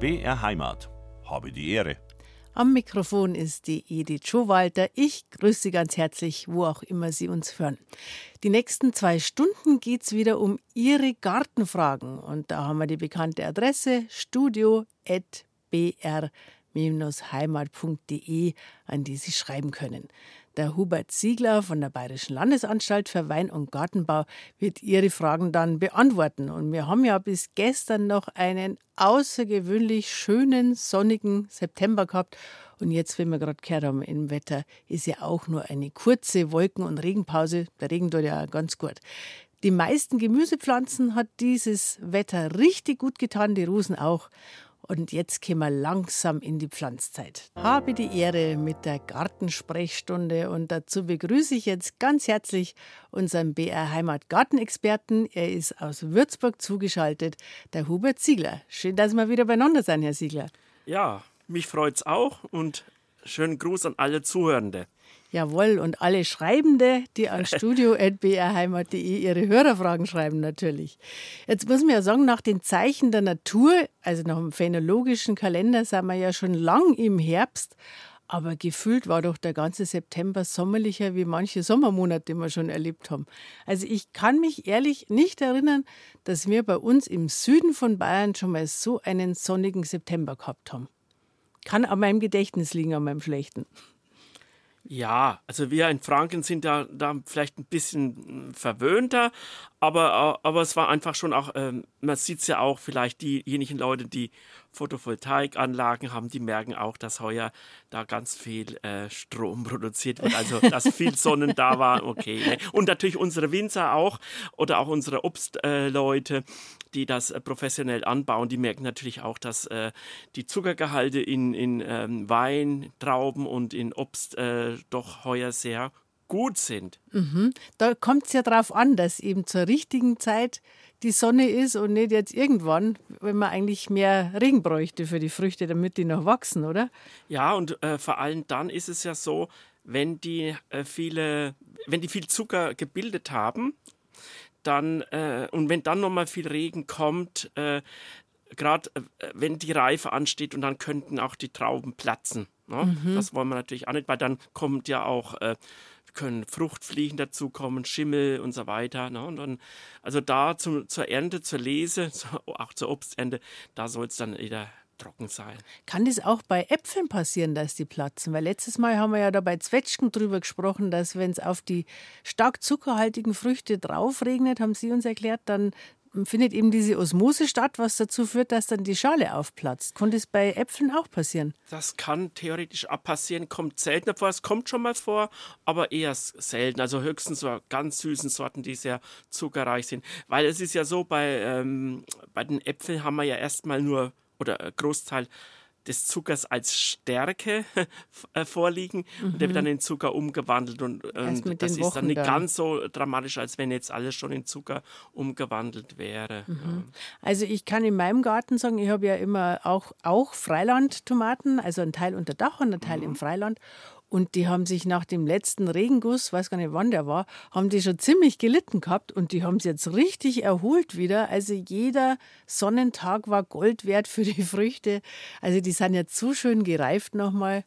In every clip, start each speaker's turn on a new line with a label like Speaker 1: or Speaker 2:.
Speaker 1: BR Heimat. Habe die Ehre.
Speaker 2: Am Mikrofon ist die Edith Schowalter. Ich grüße Sie ganz herzlich, wo auch immer Sie uns hören. Die nächsten zwei Stunden geht es wieder um Ihre Gartenfragen. Und da haben wir die bekannte Adresse studio.br-heimat.de, an die Sie schreiben können. Der Hubert Ziegler von der Bayerischen Landesanstalt für Wein- und Gartenbau wird Ihre Fragen dann beantworten. Und wir haben ja bis gestern noch einen außergewöhnlich schönen, sonnigen September gehabt. Und jetzt, wenn wir gerade gehört haben, im Wetter ist ja auch nur eine kurze Wolken- und Regenpause. Der Regen tut ja ganz gut. Die meisten Gemüsepflanzen hat dieses Wetter richtig gut getan, die Rosen auch. Und jetzt gehen wir langsam in die Pflanzzeit. Habe die Ehre mit der Gartensprechstunde und dazu begrüße ich jetzt ganz herzlich unseren BR Heimat Gartenexperten. Er ist aus Würzburg zugeschaltet, der Hubert Ziegler. Schön, dass wir wieder beieinander sind, Herr Ziegler.
Speaker 3: Ja, mich freut's auch und schönen Gruß an alle Zuhörende.
Speaker 2: Jawohl, und alle Schreibende, die an studio.brheimat.de ihre Hörerfragen schreiben, natürlich. Jetzt muss man ja sagen, nach den Zeichen der Natur, also nach dem phänologischen Kalender, sind wir ja schon lang im Herbst. Aber gefühlt war doch der ganze September sommerlicher wie manche Sommermonate, die wir schon erlebt haben. Also ich kann mich ehrlich nicht erinnern, dass wir bei uns im Süden von Bayern schon mal so einen sonnigen September gehabt haben. Kann an meinem Gedächtnis liegen, an meinem schlechten.
Speaker 3: Ja, also wir in Franken sind da, da vielleicht ein bisschen hm, verwöhnter, aber, aber es war einfach schon auch, ähm, man sieht es ja auch, vielleicht diejenigen Leute, die Photovoltaikanlagen haben, die merken auch, dass heuer da ganz viel äh, Strom produziert wird, also dass viel Sonnen da war, okay. Ne? Und natürlich unsere Winzer auch oder auch unsere Obstleute, äh, die das äh, professionell anbauen, die merken natürlich auch, dass äh, die Zuckergehalte in, in ähm, Wein, Trauben und in Obst äh, doch heuer sehr gut sind.
Speaker 2: Mhm. Da kommt es ja darauf an, dass eben zur richtigen Zeit die Sonne ist und nicht jetzt irgendwann, wenn man eigentlich mehr Regen bräuchte für die Früchte, damit die noch wachsen, oder?
Speaker 3: Ja, und äh, vor allem dann ist es ja so, wenn die äh, viele, wenn die viel Zucker gebildet haben, dann äh, und wenn dann noch mal viel Regen kommt, äh, gerade äh, wenn die Reife ansteht und dann könnten auch die Trauben platzen. Ne? Mhm. Das wollen wir natürlich auch nicht, weil dann kommt ja auch äh, können Fruchtfliegen dazukommen, Schimmel und so weiter. Ne? Und dann, also da zum, zur Ernte, zur Lese, auch zur Obsternte, da soll es dann wieder trocken sein.
Speaker 2: Kann das auch bei Äpfeln passieren, dass die platzen? Weil letztes Mal haben wir ja da bei Zwetschgen drüber gesprochen, dass wenn es auf die stark zuckerhaltigen Früchte drauf regnet, haben Sie uns erklärt, dann findet eben diese Osmose statt, was dazu führt, dass dann die Schale aufplatzt. Konnte es bei Äpfeln auch passieren?
Speaker 3: Das kann theoretisch auch passieren, kommt seltener vor. Es kommt schon mal vor, aber eher selten. Also höchstens so ganz süßen Sorten, die sehr zuckerreich sind. Weil es ist ja so, bei, ähm, bei den Äpfeln haben wir ja erstmal nur, oder Großteil des Zuckers als Stärke äh, vorliegen mhm. und der wird dann in Zucker umgewandelt und, und das ist dann nicht dann. ganz so dramatisch, als wenn jetzt alles schon in Zucker umgewandelt wäre. Mhm.
Speaker 2: Also ich kann in meinem Garten sagen, ich habe ja immer auch, auch Freilandtomaten, also ein Teil unter Dach und ein Teil mhm. im Freiland und die haben sich nach dem letzten Regenguss, weiß gar nicht wann der war, haben die schon ziemlich gelitten gehabt und die haben es jetzt richtig erholt wieder. Also jeder Sonnentag war Gold wert für die Früchte. Also die sind jetzt so schön gereift nochmal.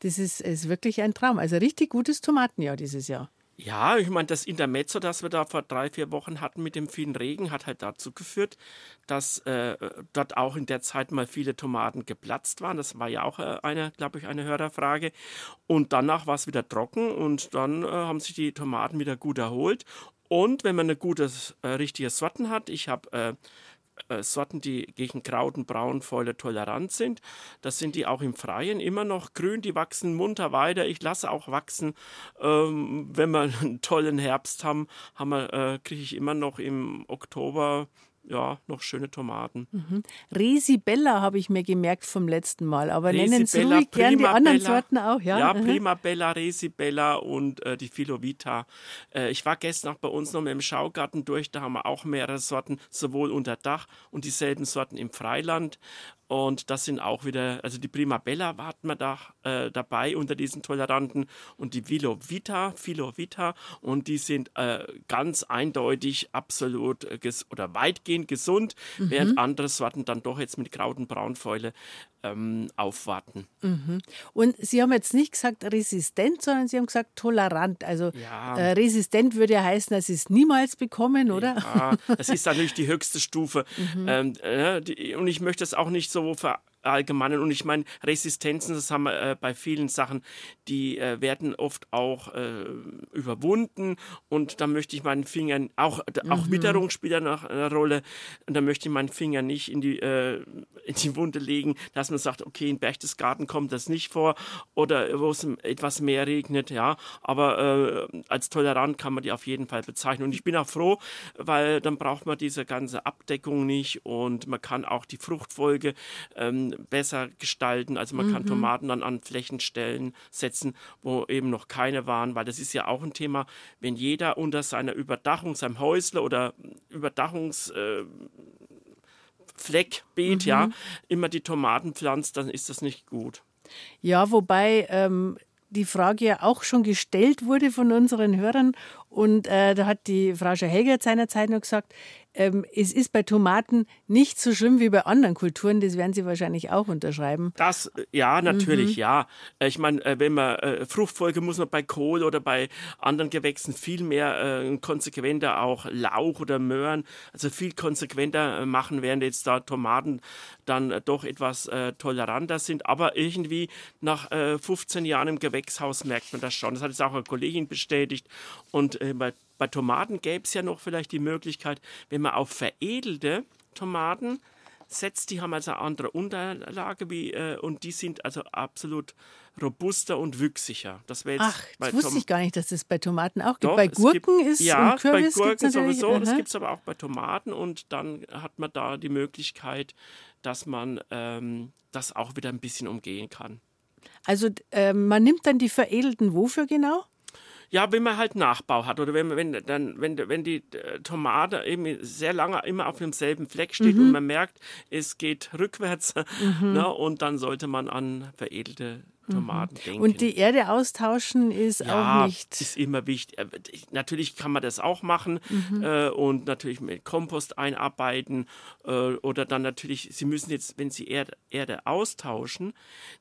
Speaker 2: Das ist, ist wirklich ein Traum. Also richtig gutes Tomatenjahr dieses Jahr.
Speaker 3: Ja, ich meine, das Intermezzo, das wir da vor drei, vier Wochen hatten mit dem vielen Regen, hat halt dazu geführt, dass äh, dort auch in der Zeit mal viele Tomaten geplatzt waren. Das war ja auch äh, eine, glaube ich, eine Hörerfrage. Und danach war es wieder trocken und dann äh, haben sich die Tomaten wieder gut erholt. Und wenn man eine gute, äh, richtige Sorten hat, ich habe äh, Sorten, die gegen Kraut und Braunfäule tolerant sind. Das sind die auch im Freien immer noch grün, die wachsen munter weiter. Ich lasse auch wachsen. Ähm, wenn wir einen tollen Herbst haben, haben äh, kriege ich immer noch im Oktober ja, noch schöne Tomaten.
Speaker 2: Mhm. Resibella habe ich mir gemerkt vom letzten Mal, aber Resibella, nennen Sie ruhig gern die anderen Sorten auch, ja?
Speaker 3: Ja, mhm. Primabella, Resibella und äh, die Philovita. Äh, ich war gestern auch bei uns noch mit dem Schaugarten durch, da haben wir auch mehrere Sorten, sowohl unter Dach und dieselben Sorten im Freiland. Und das sind auch wieder, also die Prima Bella hatten wir da äh, dabei unter diesen Toleranten und die Vilo Vita, Philo Vita. Und die sind äh, ganz eindeutig absolut äh, oder weitgehend gesund, mhm. während andere Sorten dann doch jetzt mit Kraut- und Braunfäule ähm, aufwarten.
Speaker 2: Mhm. Und Sie haben jetzt nicht gesagt resistent, sondern Sie haben gesagt tolerant. Also ja. äh, resistent würde ja heißen, dass Sie es niemals bekommen, oder?
Speaker 3: Ja, das ist natürlich die höchste Stufe. Mhm. Ähm, äh, die, und ich möchte es auch nicht so ver allgemeinen. Und ich meine, Resistenzen, das haben wir äh, bei vielen Sachen, die äh, werden oft auch äh, überwunden. Und da möchte ich meinen Finger, auch, mhm. auch Witterung spielt da noch eine Rolle. Und da möchte ich meinen Finger nicht in die, äh, in die Wunde legen, dass man sagt, okay, in Berchtesgaden kommt das nicht vor oder wo es etwas mehr regnet, ja. Aber äh, als tolerant kann man die auf jeden Fall bezeichnen. Und ich bin auch froh, weil dann braucht man diese ganze Abdeckung nicht und man kann auch die Fruchtfolge ähm, besser gestalten. Also man mhm. kann Tomaten dann an Flächenstellen setzen, wo eben noch keine waren, weil das ist ja auch ein Thema, wenn jeder unter seiner Überdachung, seinem Häusle oder Überdachungs... Äh, Fleckbeet, mhm. ja, immer die Tomaten pflanzt, dann ist das nicht gut.
Speaker 2: Ja, wobei ähm, die Frage ja auch schon gestellt wurde von unseren Hörern. Und äh, da hat die Frau Helger seinerzeit noch gesagt, ähm, es ist bei Tomaten nicht so schlimm wie bei anderen Kulturen. Das werden Sie wahrscheinlich auch unterschreiben.
Speaker 3: Das, ja, natürlich, mhm. ja. Ich meine, äh, wenn man äh, Fruchtfolge muss man bei Kohl oder bei anderen Gewächsen viel mehr äh, konsequenter auch Lauch oder Möhren, also viel konsequenter äh, machen, während jetzt da Tomaten dann äh, doch etwas äh, toleranter sind. Aber irgendwie nach 15 Jahren im Gewächshaus merkt man das schon. Das hat jetzt auch eine Kollegin bestätigt. Und bei bei Tomaten gäbe es ja noch vielleicht die Möglichkeit, wenn man auf veredelte Tomaten setzt, die haben also eine andere Unterlage wie, äh, und die sind also absolut robuster und wüchsiger.
Speaker 2: Das jetzt Ach, das wusste Tom ich gar nicht, dass es bei Tomaten auch gibt. Doch, bei Gurken gibt, ist
Speaker 3: ja, und Kürbis bei Gurken sowieso. Aha. Das gibt es aber auch bei Tomaten und dann hat man da die Möglichkeit, dass man ähm, das auch wieder ein bisschen umgehen kann.
Speaker 2: Also äh, man nimmt dann die veredelten wofür genau?
Speaker 3: Ja, wenn man halt Nachbau hat oder wenn, wenn, dann, wenn, wenn die äh, Tomate eben sehr lange immer auf demselben Fleck steht mhm. und man merkt, es geht rückwärts mhm. ne, und dann sollte man an veredelte Tomaten mhm. denken.
Speaker 2: Und die Erde austauschen ist
Speaker 3: ja,
Speaker 2: auch nicht.
Speaker 3: ist immer wichtig. Äh, natürlich kann man das auch machen mhm. äh, und natürlich mit Kompost einarbeiten äh, oder dann natürlich, Sie müssen jetzt, wenn Sie Erde, Erde austauschen,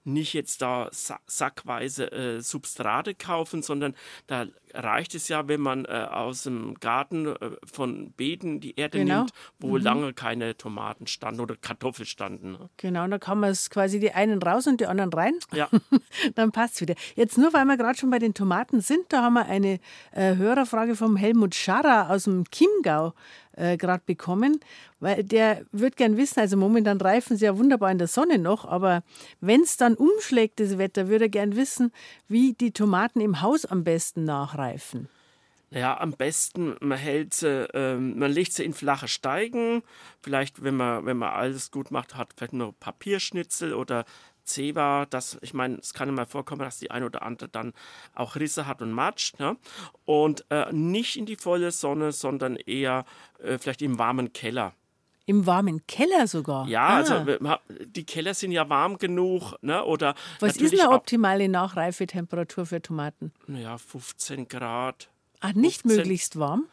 Speaker 3: nicht jetzt da sackweise äh, Substrate kaufen, sondern da reicht es ja, wenn man äh, aus dem Garten äh, von Beeten die Erde genau. nimmt, wo mhm. lange keine Tomaten standen oder Kartoffeln standen. Ne?
Speaker 2: Genau, da kann man es quasi die einen raus und die anderen rein.
Speaker 3: Ja.
Speaker 2: Dann passt es wieder. Jetzt nur, weil wir gerade schon bei den Tomaten sind, da haben wir eine äh, Hörerfrage vom Helmut Scharrer aus dem Chiemgau äh, gerade bekommen, weil der würde gern wissen, also momentan reifen sie ja wunderbar in der Sonne noch, aber wenn es dann umschlägt, das Wetter, würde er gern wissen, wie die Tomaten im Haus am besten nachreifen.
Speaker 3: Ja, am besten, man hält sie, ähm, man legt sie in flache Steigen. Vielleicht, wenn man, wenn man alles gut macht, hat vielleicht nur Papierschnitzel oder Zewa, das, ich meine, es kann immer vorkommen, dass die eine oder andere dann auch Risse hat und matscht. Ne? Und äh, nicht in die volle Sonne, sondern eher äh, vielleicht im warmen Keller.
Speaker 2: Im warmen Keller sogar?
Speaker 3: Ja, also, ah. also die Keller sind ja warm genug. Ne? Oder
Speaker 2: Was ist eine optimale Nachreifetemperatur für Tomaten?
Speaker 3: Naja, 15 Grad.
Speaker 2: Ach, nicht 15, möglichst warm?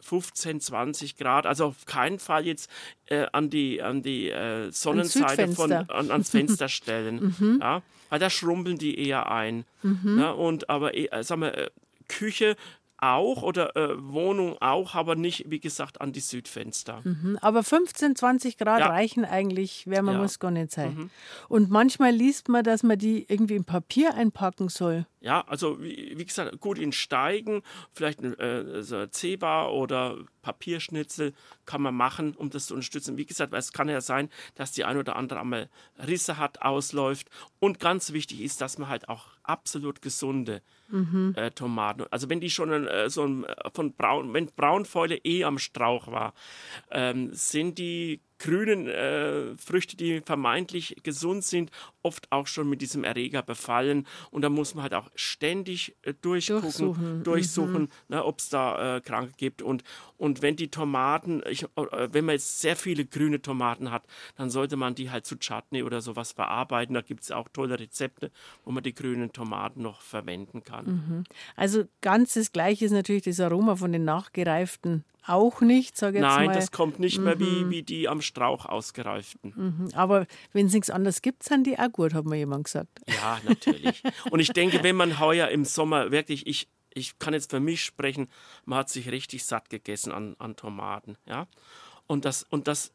Speaker 3: 15, 20 Grad, also auf keinen Fall jetzt äh, an die, an die äh, Sonnenseite von, an, ans Fenster stellen. mhm. ja? Weil da schrumpeln die eher ein. Mhm. Ja? Und aber äh, sagen wir, äh, Küche auch oder äh, Wohnung auch, aber nicht, wie gesagt, an die Südfenster.
Speaker 2: Mhm, aber 15, 20 Grad ja. reichen eigentlich, wer man ja. muss gar nicht sein. Mhm. Und manchmal liest man, dass man die irgendwie in Papier einpacken soll.
Speaker 3: Ja, also wie, wie gesagt, gut in Steigen, vielleicht ein äh, so Zebra oder Papierschnitzel kann man machen, um das zu unterstützen. Wie gesagt, weil es kann ja sein, dass die ein oder andere einmal Risse hat, ausläuft. Und ganz wichtig ist, dass man halt auch absolut gesunde mhm. äh, Tomaten. Also wenn die schon äh, so ein, äh, von Braun, wenn Braunfäule eh am Strauch war, ähm, sind die grünen äh, Früchte, die vermeintlich gesund sind, oft auch schon mit diesem Erreger befallen. Und da muss man halt auch ständig äh, durchgucken, durchsuchen, durchsuchen mhm. ne, ob es da äh, Kranke gibt. Und, und wenn die Tomaten, ich, äh, wenn man jetzt sehr viele grüne Tomaten hat, dann sollte man die halt zu Chutney oder sowas verarbeiten. Da gibt es auch tolle Rezepte, wo man die grünen Tomaten noch verwenden kann.
Speaker 2: Mhm. Also ganz das Gleiche ist natürlich das Aroma von den nachgereiften auch nicht, sage
Speaker 3: ich
Speaker 2: jetzt
Speaker 3: Nein,
Speaker 2: mal.
Speaker 3: das kommt nicht mhm. mehr wie, mhm. wie die am Strauch ausgereiften.
Speaker 2: Mhm. Aber wenn es nichts anderes gibt, sind die auch gut, hat mir jemand gesagt.
Speaker 3: Ja, natürlich. Und ich denke, wenn man heuer im Sommer wirklich, ich, ich kann jetzt für mich sprechen, man hat sich richtig satt gegessen an, an Tomaten. Ja? Und das, und das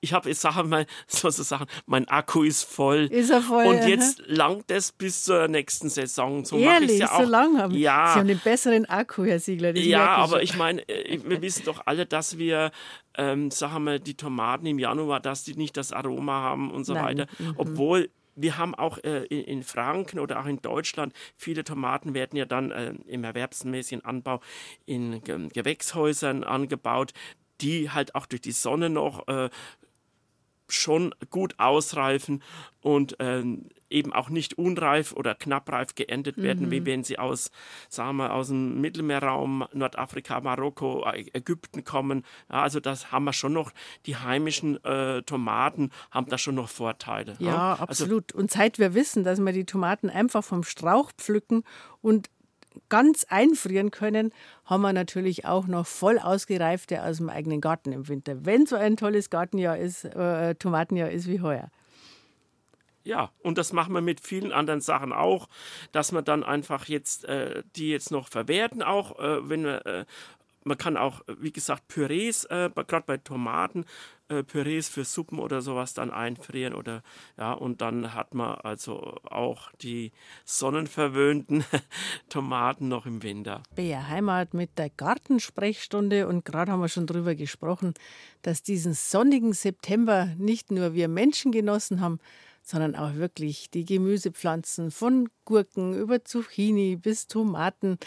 Speaker 3: ich habe jetzt Sachen mal so, so Sachen, mein Akku ist voll.
Speaker 2: Ist er voll?
Speaker 3: Und jetzt langt es bis zur nächsten Saison. So Ehrlich, ja
Speaker 2: so lang haben
Speaker 3: ja.
Speaker 2: Sie haben den besseren Akku, Herr Siegler.
Speaker 3: ja, aber ich meine, äh, wir wissen doch alle, dass wir, ähm, sagen wir, die Tomaten im Januar, dass die nicht das Aroma haben und so Nein. weiter. Mhm. Obwohl wir haben auch äh, in, in, Franken oder auch in Deutschland, viele Tomaten werden ja dann äh, im erwerbsmäßigen Anbau in Ge Gewächshäusern angebaut die halt auch durch die Sonne noch äh, schon gut ausreifen und äh, eben auch nicht unreif oder knappreif geerntet werden, mhm. wie wenn sie aus, sagen wir, aus dem Mittelmeerraum, Nordafrika, Marokko, Ägypten kommen. Ja, also das haben wir schon noch, die heimischen äh, Tomaten haben da schon noch Vorteile.
Speaker 2: Ja, ja. Also absolut. Also, und seit wir wissen, dass wir die Tomaten einfach vom Strauch pflücken und ganz einfrieren können, haben wir natürlich auch noch voll ausgereifte aus dem eigenen Garten im Winter. Wenn so ein tolles Gartenjahr ist, äh, Tomatenjahr ist wie heuer.
Speaker 3: Ja, und das machen wir mit vielen anderen Sachen auch, dass wir dann einfach jetzt äh, die jetzt noch verwerten, auch äh, wenn wir äh, man kann auch, wie gesagt, Pürees, äh, gerade bei Tomaten, äh, Pürees für Suppen oder sowas dann einfrieren oder ja, und dann hat man also auch die sonnenverwöhnten Tomaten noch im Winter.
Speaker 2: BR Heimat mit der Gartensprechstunde und gerade haben wir schon darüber gesprochen, dass diesen sonnigen September nicht nur wir Menschen genossen haben, sondern auch wirklich die Gemüsepflanzen von Gurken über Zucchini bis Tomaten.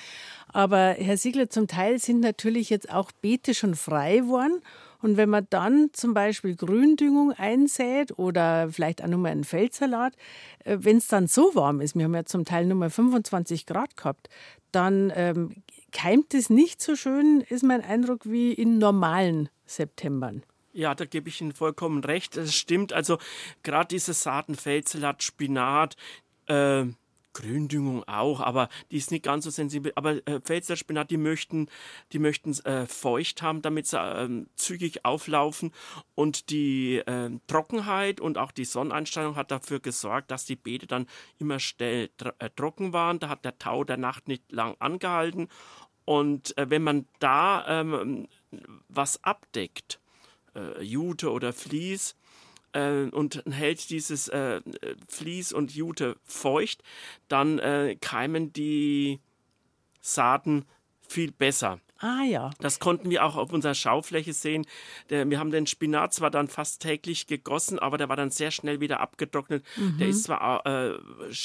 Speaker 2: Aber Herr Siegler, zum Teil sind natürlich jetzt auch Beete schon frei geworden. Und wenn man dann zum Beispiel Gründüngung einsät oder vielleicht auch nur mal einen Feldsalat, äh, wenn es dann so warm ist, wir haben ja zum Teil nur mal 25 Grad gehabt, dann ähm, keimt es nicht so schön, ist mein Eindruck, wie in normalen Septembern.
Speaker 3: Ja, da gebe ich Ihnen vollkommen recht. Es stimmt. Also gerade diese Saaten, Feldsalat, Spinat, äh, Gründüngung auch, aber die ist nicht ganz so sensibel. Aber äh, Feldsalat, die möchten, die möchten äh, feucht haben, damit sie äh, zügig auflaufen. Und die äh, Trockenheit und auch die Sonneneinstrahlung hat dafür gesorgt, dass die Beete dann immer schnell tr äh, trocken waren. Da hat der Tau der Nacht nicht lang angehalten. Und äh, wenn man da ähm, was abdeckt, äh, Jute oder Vlies äh, und hält dieses äh, Vlies und Jute feucht, dann äh, keimen die Saaten viel besser.
Speaker 2: Ah ja.
Speaker 3: Das konnten wir auch auf unserer Schaufläche sehen. Wir haben den Spinat zwar dann fast täglich gegossen, aber der war dann sehr schnell wieder abgetrocknet. Mhm. Der ist zwar äh,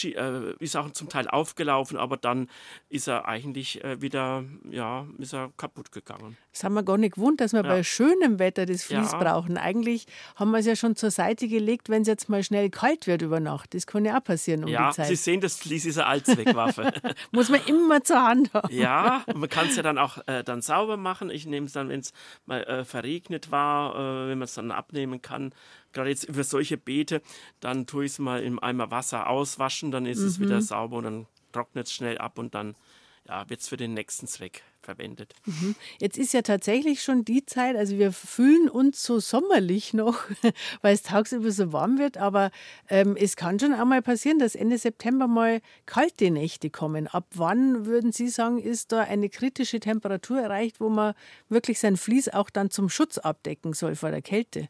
Speaker 3: äh, ist auch zum Teil aufgelaufen, aber dann ist er eigentlich äh, wieder ja ist er kaputt gegangen.
Speaker 2: Das haben wir gar nicht gewohnt, dass wir ja. bei schönem Wetter das Vlies ja. brauchen. Eigentlich haben wir es ja schon zur Seite gelegt, wenn es jetzt mal schnell kalt wird über Nacht. Das kann ja auch passieren um
Speaker 3: ja,
Speaker 2: die Zeit.
Speaker 3: Sie sehen, das Vlies ist eine Allzweckwaffe.
Speaker 2: Muss man immer zur Hand haben.
Speaker 3: Ja, man kann es ja dann auch äh, dann sauber machen. Ich nehme es dann, wenn es mal äh, verregnet war, äh, wenn man es dann abnehmen kann. Gerade jetzt über solche Beete, dann tue ich es mal im Eimer Wasser auswaschen, dann ist mhm. es wieder sauber und dann trocknet es schnell ab und dann ja, wird es für den nächsten Zweck verwendet.
Speaker 2: Mhm. Jetzt ist ja tatsächlich schon die Zeit, also wir fühlen uns so sommerlich noch, weil es tagsüber so warm wird, aber ähm, es kann schon auch mal passieren, dass Ende September mal kalte Nächte kommen. Ab wann würden Sie sagen, ist da eine kritische Temperatur erreicht, wo man wirklich sein Vlies auch dann zum Schutz abdecken soll vor der Kälte?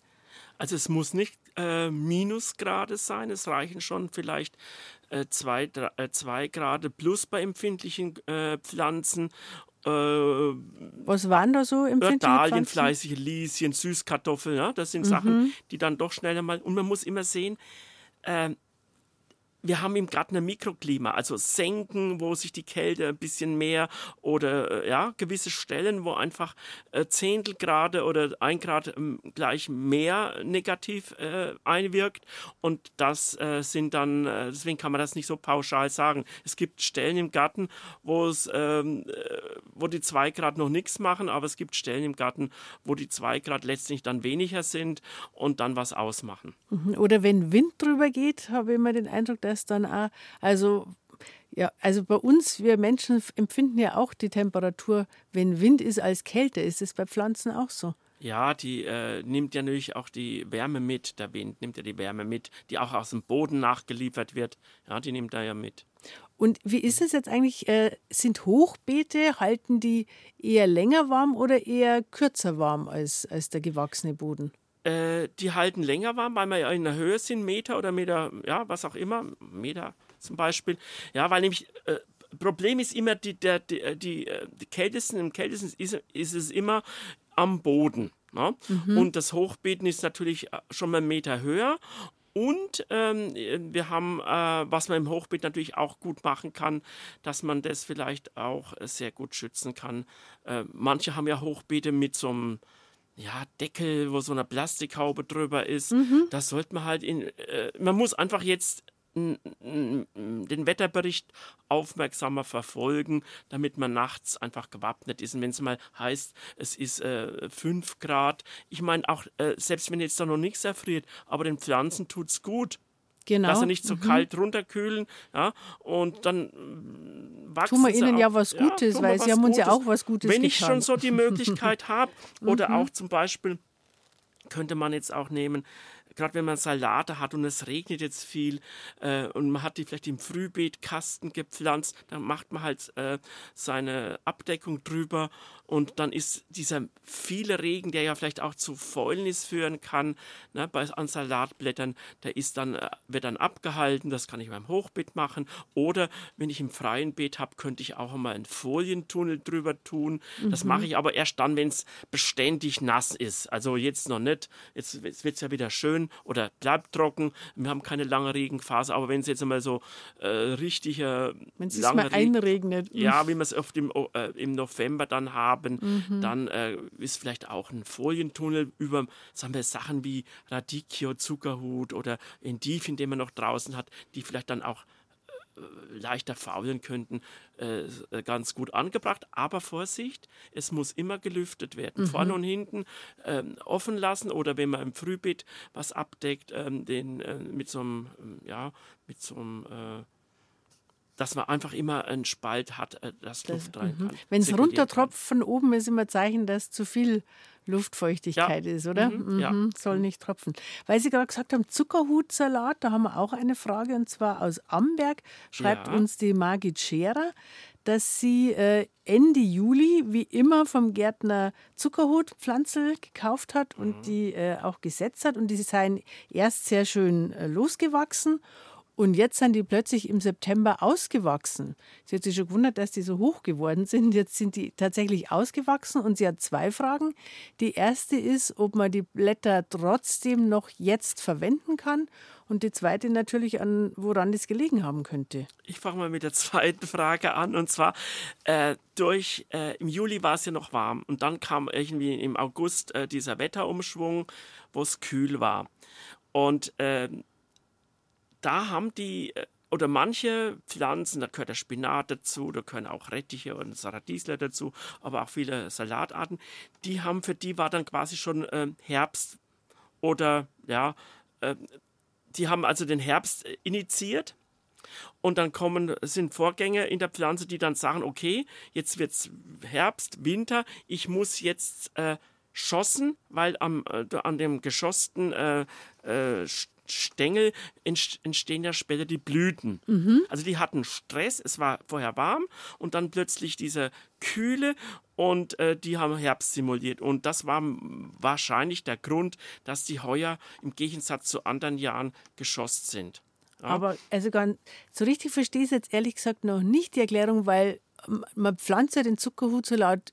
Speaker 3: Also es muss nicht äh, Minusgrade sein, es reichen schon vielleicht äh, zwei, drei, äh, zwei Grad plus bei empfindlichen äh, Pflanzen
Speaker 2: äh, Was waren da so empfindliche
Speaker 3: Dahlien, fleißige Lieschen, Süßkartoffeln, ja, das sind mhm. Sachen, die dann doch schneller mal. Und man muss immer sehen, äh, wir haben im Garten ein Mikroklima, also Senken, wo sich die Kälte ein bisschen mehr oder äh, ja, gewisse Stellen, wo einfach äh, Zehntelgrade oder ein Grad ähm, gleich mehr negativ äh, einwirkt. Und das äh, sind dann, äh, deswegen kann man das nicht so pauschal sagen. Es gibt Stellen im Garten, wo es, ähm, äh, wo die zwei Grad noch nichts machen, aber es gibt Stellen im Garten, wo die zwei Grad letztlich dann weniger sind und dann was ausmachen.
Speaker 2: Mhm. Oder wenn Wind drüber geht, habe ich immer den Eindruck, dass dann auch, also ja, also bei uns, wir Menschen empfinden ja auch die Temperatur, wenn Wind ist, als kälter. Ist es bei Pflanzen auch so?
Speaker 3: Ja, die äh, nimmt ja natürlich auch die Wärme mit, der Wind nimmt ja die Wärme mit, die auch aus dem Boden nachgeliefert wird. Ja, die nimmt er ja mit.
Speaker 2: Und wie ist es jetzt eigentlich? Äh, sind Hochbeete, halten die eher länger warm oder eher kürzer warm als, als der gewachsene Boden?
Speaker 3: Äh, die halten länger warm, weil wir ja in der Höhe sind, Meter oder Meter, ja, was auch immer, Meter zum Beispiel. Ja, weil nämlich äh, Problem ist immer, die, der, die, äh, die, äh, die kältesten, im kältesten ist, ist es immer am Boden. Ne? Mhm. Und das Hochbeeten ist natürlich schon mal einen Meter höher. Und ähm, wir haben, äh, was man im Hochbeet natürlich auch gut machen kann, dass man das vielleicht auch sehr gut schützen kann. Äh, manche haben ja Hochbeete mit so einem ja, Deckel, wo so eine Plastikhaube drüber ist. Mhm. Das sollte man halt in. Äh, man muss einfach jetzt den Wetterbericht aufmerksamer verfolgen, damit man nachts einfach gewappnet ist. Und wenn es mal heißt, es ist äh, 5 Grad, ich meine auch, äh, selbst wenn jetzt da noch nichts erfriert, aber den Pflanzen tut es gut. Genau. Dass sie nicht so mhm. kalt runterkühlen. Ja, und dann
Speaker 2: mm, wachsen Tun wir ihnen auch, ja was Gutes, ja, weil sie haben uns Gutes. ja auch was Gutes
Speaker 3: Wenn ich schon so die Möglichkeit habe, oder mhm. auch zum Beispiel könnte man jetzt auch nehmen, gerade wenn man Salate hat und es regnet jetzt viel äh, und man hat die vielleicht im Frühbeetkasten gepflanzt, dann macht man halt äh, seine Abdeckung drüber und dann ist dieser viele Regen, der ja vielleicht auch zu Fäulnis führen kann, ne, bei, an Salatblättern, der ist dann, äh, wird dann abgehalten, das kann ich beim Hochbeet machen. Oder wenn ich im freien Beet habe, könnte ich auch mal einen Folientunnel drüber tun. Mhm. Das mache ich aber erst dann, wenn es beständig nass ist. Also jetzt noch nicht. Jetzt, jetzt wird es ja wieder schön oder bleibt trocken. Wir haben keine lange Regenphase, aber wenn es jetzt einmal so äh, richtiger
Speaker 2: wenn es mal einregnet.
Speaker 3: Ja, wie wir es oft im, äh, im November dann haben haben. Mhm. Dann äh, ist vielleicht auch ein Folientunnel über sagen wir, Sachen wie Radicchio, Zuckerhut oder Endivien, den man noch draußen hat, die vielleicht dann auch äh, leichter faulen könnten, äh, ganz gut angebracht. Aber Vorsicht, es muss immer gelüftet werden. Mhm. Vorne und hinten äh, offen lassen oder wenn man im Frühbeet was abdeckt, ähm, den äh, mit so einem, ja, mit so einem äh, dass man einfach immer einen Spalt hat, äh, dass das, Luft rein
Speaker 2: kann. Wenn es runtertropft von oben, ist immer ein Zeichen, dass zu viel Luftfeuchtigkeit ja. ist, oder? Mhm, mhm. Ja. Soll nicht tropfen. Weil Sie gerade gesagt haben, Zuckerhutsalat, da haben wir auch eine Frage und zwar aus Amberg schreibt ja. uns die Margit Scherer, dass sie äh, Ende Juli wie immer vom Gärtner Zuckerhutpflanzel gekauft hat und mhm. die äh, auch gesetzt hat und die seien erst sehr schön losgewachsen und jetzt sind die plötzlich im September ausgewachsen. Sie hat sich schon gewundert, dass die so hoch geworden sind. Jetzt sind die tatsächlich ausgewachsen und sie hat zwei Fragen. Die erste ist, ob man die Blätter trotzdem noch jetzt verwenden kann. Und die zweite natürlich, an woran das gelegen haben könnte.
Speaker 3: Ich fange mal mit der zweiten Frage an. Und zwar, äh, durch, äh, im Juli war es ja noch warm. Und dann kam irgendwie im August äh, dieser Wetterumschwung, wo es kühl war. Und äh, da haben die äh, oder manche Pflanzen, da gehört der Spinat dazu, da können auch Rettiche und Saradiesler dazu, aber auch viele Salatarten, die haben für die war dann quasi schon äh, Herbst oder ja, äh, die haben also den Herbst initiiert und dann kommen, sind Vorgänge in der Pflanze, die dann sagen, okay, jetzt wird es Herbst, Winter, ich muss jetzt äh, schossen, weil am, äh, an dem geschossten äh, äh, Stängel entstehen ja später die Blüten. Mhm. Also die hatten Stress, es war vorher warm und dann plötzlich diese Kühle und äh, die haben Herbst simuliert. Und das war wahrscheinlich der Grund, dass die heuer im Gegensatz zu anderen Jahren geschossen sind.
Speaker 2: Ja. Aber also ganz, so richtig verstehe ich jetzt ehrlich gesagt noch nicht die Erklärung, weil man pflanzt ja den Zuckerhutsalat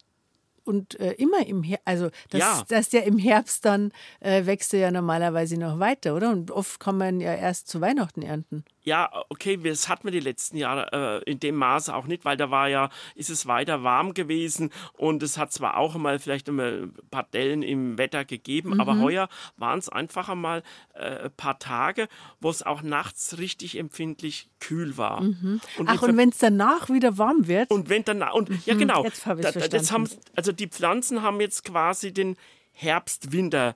Speaker 2: und äh, immer im Herbst, also das, ja. dass der im Herbst dann äh, wächst er ja normalerweise noch weiter, oder? Und oft kann man ja erst zu Weihnachten ernten.
Speaker 3: Ja, okay, das hatten wir die letzten Jahre äh, in dem Maße auch nicht, weil da war ja, ist es weiter warm gewesen und es hat zwar auch mal vielleicht immer ein paar Dellen im Wetter gegeben, mhm. aber heuer waren es einfach einmal äh, ein paar Tage, wo es auch nachts richtig empfindlich kühl war.
Speaker 2: Mhm. Und Ach, und wenn es danach wieder warm wird?
Speaker 3: Und wenn danach, und mhm. ja genau, jetzt da, das haben, also die Pflanzen haben jetzt quasi den Herbst-Winter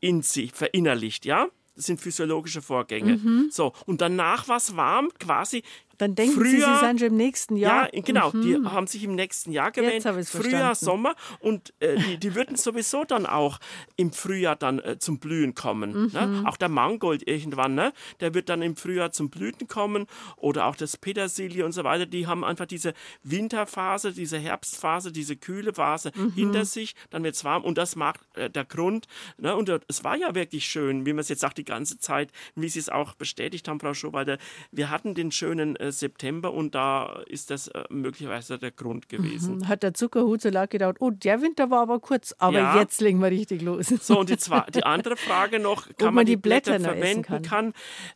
Speaker 3: in sich verinnerlicht, ja? Das sind physiologische Vorgänge. Mhm. So, und danach war es warm, quasi
Speaker 2: dann denken Frühjahr, Sie, Sie sind schon im nächsten Jahr.
Speaker 3: Ja, genau. Mhm. Die haben sich im nächsten Jahr gewählt. Frühjahr, verstanden. Sommer. Und äh, die, die würden sowieso dann auch im Frühjahr dann äh, zum Blühen kommen. Mhm. Ne? Auch der Mangold irgendwann, ne? der wird dann im Frühjahr zum Blüten kommen. Oder auch das Petersilie und so weiter. Die haben einfach diese Winterphase, diese Herbstphase, diese kühle Phase mhm. hinter sich. Dann wird es warm. Und das macht äh, der Grund. Ne? Und äh, es war ja wirklich schön, wie man es jetzt sagt, die ganze Zeit, wie Sie es auch bestätigt haben, Frau Schowalter. Wir hatten den schönen äh, September und da ist das äh, möglicherweise der Grund gewesen.
Speaker 2: Mhm. Hat der Zuckerhutsalat gedacht, oh, der Winter war aber kurz, aber ja. jetzt legen wir richtig los.
Speaker 3: So, und die, zwei, die andere Frage noch, kann man, man, die, Blätter, Blätter verwenden kann? kann.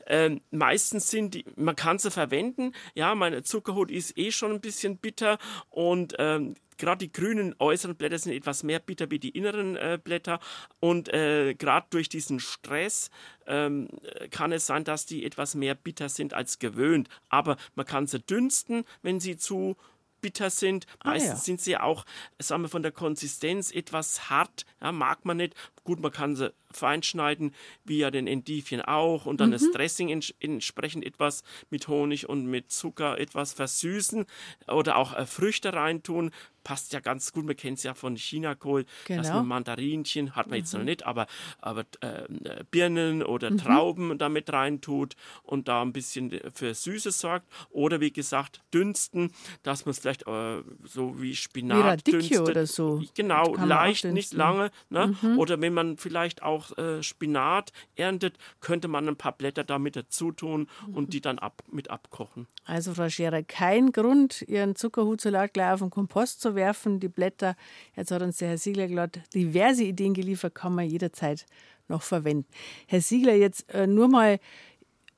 Speaker 3: Ähm, meistens sind die, man kann sie verwenden, ja, meine Zuckerhut ist eh schon ein bisschen bitter und ähm, gerade die grünen äußeren Blätter sind etwas mehr bitter wie die inneren äh, Blätter und äh, gerade durch diesen Stress ähm, kann es sein, dass die etwas mehr bitter sind als gewöhnt. Aber man kann sie dünsten, wenn sie zu bitter sind. Meistens ah, ja. sind sie auch, sagen wir, von der Konsistenz etwas hart. Ja, mag man nicht. Gut, man kann sie feinschneiden, wie ja den Endivien auch, und dann mhm. das Dressing ents entsprechend etwas mit Honig und mit Zucker etwas versüßen oder auch äh, Früchte reintun passt ja ganz gut. Man kennt es ja von Chinakohl, genau. dass man Mandarinchen, hat man mhm. jetzt noch mhm. nicht, aber, aber äh, Birnen oder mhm. Trauben damit reintut und da ein bisschen für Süße sorgt. Oder wie gesagt, dünsten, dass man es vielleicht äh, so wie Spinat wie dünstet.
Speaker 2: oder so.
Speaker 3: Genau, leicht, nicht lange. Ne? Mhm. Oder wenn man vielleicht auch äh, Spinat erntet, könnte man ein paar Blätter damit dazu tun und die dann ab, mit abkochen.
Speaker 2: Also Frau Scherer, kein Grund, Ihren Zuckerhutsalat gleich auf den Kompost zu werfen, die Blätter. Jetzt hat uns der Herr Siegler gerade diverse Ideen geliefert, kann man jederzeit noch verwenden. Herr Siegler, jetzt äh, nur mal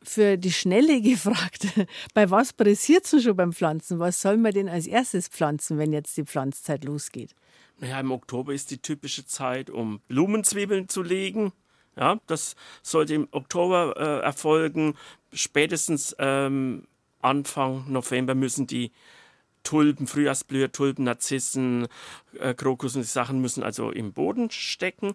Speaker 2: für die Schnelle gefragt, bei was pressiert es schon beim Pflanzen? Was soll man denn als erstes pflanzen, wenn jetzt die Pflanzzeit losgeht?
Speaker 3: Naja, im Oktober ist die typische Zeit, um Blumenzwiebeln zu legen. Ja, das sollte im Oktober äh, erfolgen. Spätestens ähm, Anfang November müssen die Tulpen, Frühjahrsblüher, Tulpen, Narzissen, äh, Krokus und die Sachen müssen also im Boden stecken.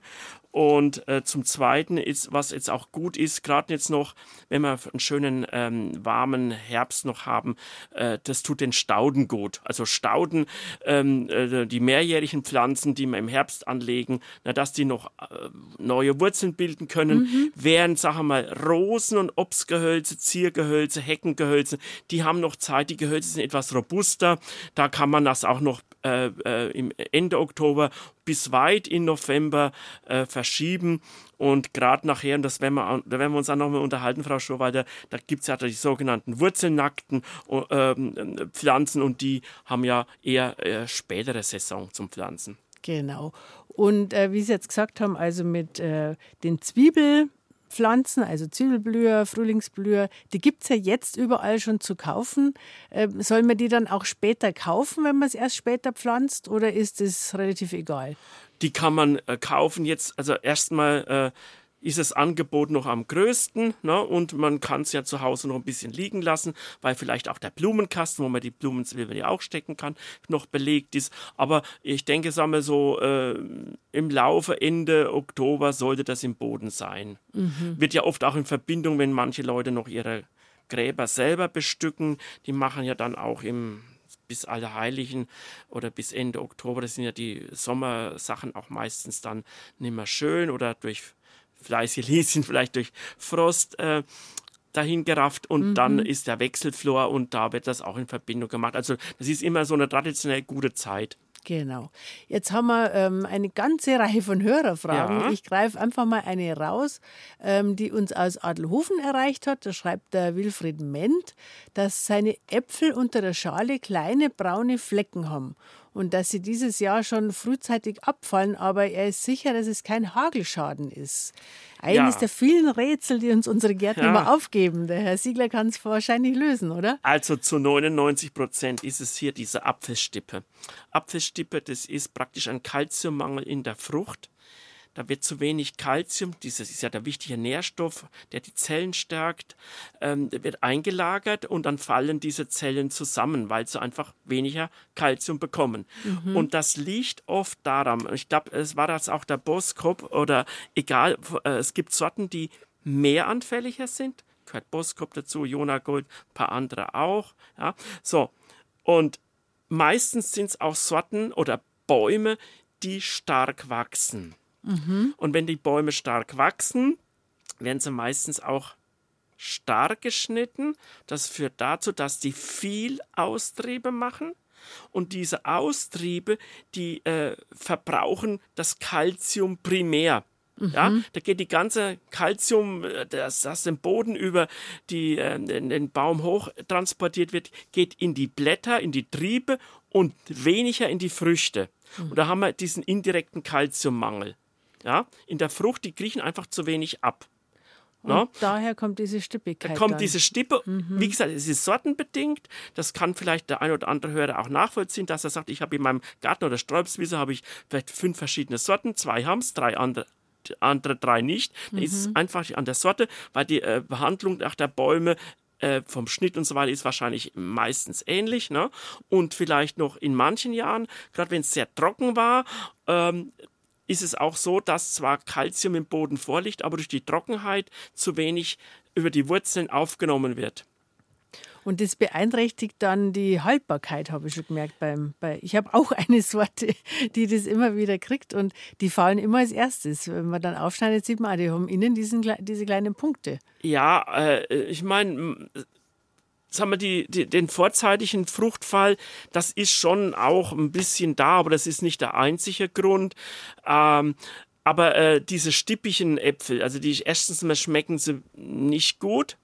Speaker 3: Und äh, zum Zweiten ist, was jetzt auch gut ist, gerade jetzt noch, wenn wir einen schönen ähm, warmen Herbst noch haben, äh, das tut den Stauden gut. Also Stauden, ähm, äh, die mehrjährigen Pflanzen, die wir im Herbst anlegen, na, dass die noch äh, neue Wurzeln bilden können, mhm. während, sagen wir mal, Rosen und Obstgehölze, Ziergehölze, Heckengehölze, die haben noch Zeit, die Gehölze sind etwas robuster, da kann man das auch noch äh, äh, im Ende Oktober bis weit in November äh, verschieben. Und gerade nachher, und das werden wir, da werden wir uns dann nochmal unterhalten, Frau Schowalter, da gibt es ja die sogenannten wurzelnackten äh, Pflanzen und die haben ja eher äh, spätere Saison zum Pflanzen.
Speaker 2: Genau. Und äh, wie Sie jetzt gesagt haben, also mit äh, den Zwiebel, Pflanzen, also Zwiebelblüher, Frühlingsblüher, die gibt es ja jetzt überall schon zu kaufen. Ähm, soll man die dann auch später kaufen, wenn man es erst später pflanzt, oder ist es relativ egal?
Speaker 3: Die kann man äh, kaufen jetzt, also erstmal äh, ist das Angebot noch am größten ne? und man kann es ja zu Hause noch ein bisschen liegen lassen, weil vielleicht auch der Blumenkasten, wo man die Blumenzwiebeln ja auch stecken kann, noch belegt ist. Aber ich denke, sagen wir so, äh, im Laufe Ende Oktober sollte das im Boden sein. Mhm. Wird ja oft auch in Verbindung, wenn manche Leute noch ihre Gräber selber bestücken, die machen ja dann auch im bis Allerheiligen oder bis Ende Oktober, das sind ja die Sommersachen auch meistens dann nicht mehr schön oder durch fleißige Lieschen vielleicht durch Frost äh, dahin gerafft und mhm. dann ist der Wechselflor und da wird das auch in Verbindung gemacht. Also das ist immer so eine traditionell gute Zeit.
Speaker 2: Genau. Jetzt haben wir ähm, eine ganze Reihe von Hörerfragen. Ja. Ich greife einfach mal eine raus, ähm, die uns aus Adelhofen erreicht hat. Da schreibt der Wilfried Ment, dass seine Äpfel unter der Schale kleine braune Flecken haben. Und dass sie dieses Jahr schon frühzeitig abfallen, aber er ist sicher, dass es kein Hagelschaden ist. Eines ja. der vielen Rätsel, die uns unsere Gärtner ja. immer aufgeben. Der Herr Siegler kann es wahrscheinlich lösen, oder?
Speaker 3: Also zu 99 Prozent ist es hier diese Apfelstippe. Apfelstippe, das ist praktisch ein Kalziummangel in der Frucht. Da wird zu wenig Kalzium, dieses ist ja der wichtige Nährstoff, der die Zellen stärkt, ähm, wird eingelagert und dann fallen diese Zellen zusammen, weil sie einfach weniger Kalzium bekommen. Mhm. Und das liegt oft daran, ich glaube, es war das auch der Boskop oder egal, äh, es gibt Sorten, die mehr anfälliger sind, gehört Boskop dazu, Jona Gold, ein paar andere auch. Ja. So, und meistens sind es auch Sorten oder Bäume, die stark wachsen. Mhm. Und wenn die Bäume stark wachsen, werden sie meistens auch stark geschnitten. Das führt dazu, dass die viel Austriebe machen. Und diese Austriebe, die äh, verbrauchen das Kalzium primär. Mhm. Ja, da geht die ganze Kalzium, äh, das, das den Boden über die, äh, den, den Baum hoch transportiert wird, geht in die Blätter, in die Triebe und weniger in die Früchte. Mhm. Und da haben wir diesen indirekten Kalziummangel ja, in der Frucht, die kriechen einfach zu wenig ab.
Speaker 2: Und daher kommt diese Stippigkeit.
Speaker 3: Da kommt dann. diese Stippe. Mhm. Wie gesagt, es ist sortenbedingt. Das kann vielleicht der ein oder andere Hörer auch nachvollziehen, dass er sagt, ich habe in meinem Garten oder Sträubswiese habe ich vielleicht fünf verschiedene Sorten, zwei haben es, drei andere andere drei nicht. Mhm. ist es einfach an der Sorte, weil die äh, Behandlung nach der Bäume äh, vom Schnitt und so weiter ist wahrscheinlich meistens ähnlich. Ne? Und vielleicht noch in manchen Jahren, gerade wenn es sehr trocken war, ähm, ist es auch so, dass zwar Kalzium im Boden vorliegt, aber durch die Trockenheit zu wenig über die Wurzeln aufgenommen wird.
Speaker 2: Und das beeinträchtigt dann die Haltbarkeit, habe ich schon gemerkt. Beim, bei, ich habe auch eine Sorte, die das immer wieder kriegt und die fallen immer als erstes. Wenn man dann aufschneidet, sieht man, die haben innen diesen, diese kleinen Punkte.
Speaker 3: Ja, äh, ich meine, sagen wir, die, die, den vorzeitigen Fruchtfall, das ist schon auch ein bisschen da, aber das ist nicht der einzige Grund. Ähm, aber äh, diese stippigen Äpfel, also die erstens mal schmecken sie nicht gut.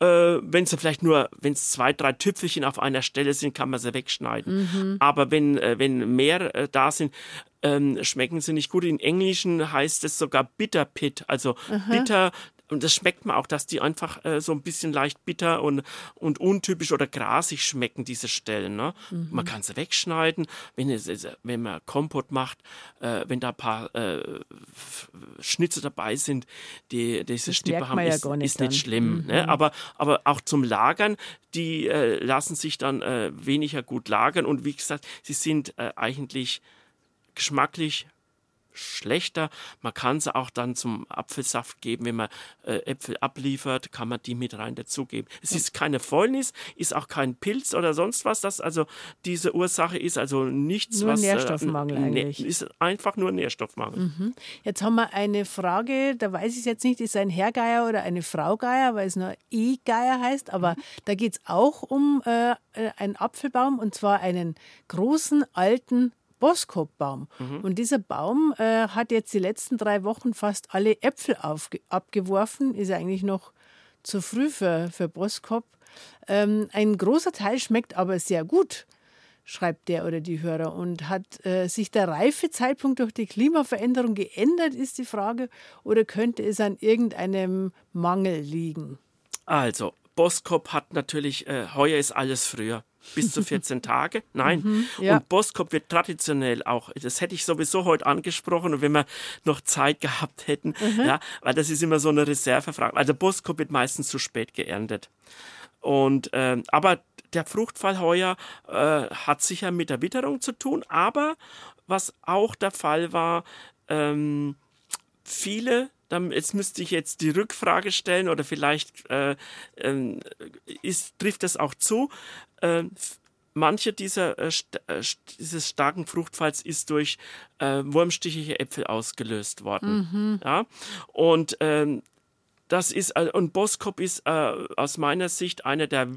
Speaker 3: Äh, wenn sie vielleicht nur, wenn es zwei, drei Tüpfelchen auf einer Stelle sind, kann man sie wegschneiden. Mhm. Aber wenn, äh, wenn mehr äh, da sind, ähm, schmecken sie nicht gut. In Englischen heißt es sogar Bitter Pit, also Aha. bitter und das schmeckt man auch, dass die einfach äh, so ein bisschen leicht bitter und, und untypisch oder grasig schmecken, diese Stellen. Ne? Mhm. Man kann sie wegschneiden, wenn, es, wenn man Kompott macht, äh, wenn da ein paar äh, Schnitze dabei sind, die diese das Stippe haben, ist, ja nicht, ist nicht schlimm. Mhm. Ne? Aber, aber auch zum Lagern, die äh, lassen sich dann äh, weniger gut lagern und wie gesagt, sie sind äh, eigentlich geschmacklich schlechter. Man kann sie auch dann zum Apfelsaft geben, wenn man äh, Äpfel abliefert, kann man die mit rein dazugeben. Es ist keine Fäulnis, ist auch kein Pilz oder sonst was, das also diese Ursache ist, also nichts,
Speaker 2: nur
Speaker 3: was...
Speaker 2: Nährstoffmangel äh, eigentlich.
Speaker 3: Ist einfach nur Nährstoffmangel.
Speaker 2: Mhm. Jetzt haben wir eine Frage, da weiß ich jetzt nicht, ist es ein Herrgeier oder eine Fraugeier, weil es nur E-Geier heißt, aber mhm. da geht es auch um äh, äh, einen Apfelbaum und zwar einen großen, alten Boskop-Baum. Mhm. Und dieser Baum äh, hat jetzt die letzten drei Wochen fast alle Äpfel abgeworfen. Ist eigentlich noch zu früh für, für Boskop. Ähm, ein großer Teil schmeckt aber sehr gut, schreibt der oder die Hörer. Und hat äh, sich der Reifezeitpunkt durch die Klimaveränderung geändert, ist die Frage. Oder könnte es an irgendeinem Mangel liegen?
Speaker 3: Also, Boskop hat natürlich, äh, heuer ist alles früher bis zu 14 Tage. Nein. Mhm, ja. Und Boskop wird traditionell auch, das hätte ich sowieso heute angesprochen und wenn wir noch Zeit gehabt hätten, mhm. ja, weil das ist immer so eine Reservefrage. Also Boskop wird meistens zu spät geerntet. Und, äh, aber der Fruchtfall heuer äh, hat sicher mit der Witterung zu tun, aber was auch der Fall war, ähm, viele jetzt müsste ich jetzt die Rückfrage stellen oder vielleicht äh, äh, ist, trifft das auch zu. Äh, manche dieser äh, st äh, dieses starken Fruchtfalls ist durch äh, wurmstichige Äpfel ausgelöst worden. Mhm. Ja? Und ähm, das ist und Boskop ist aus meiner Sicht einer der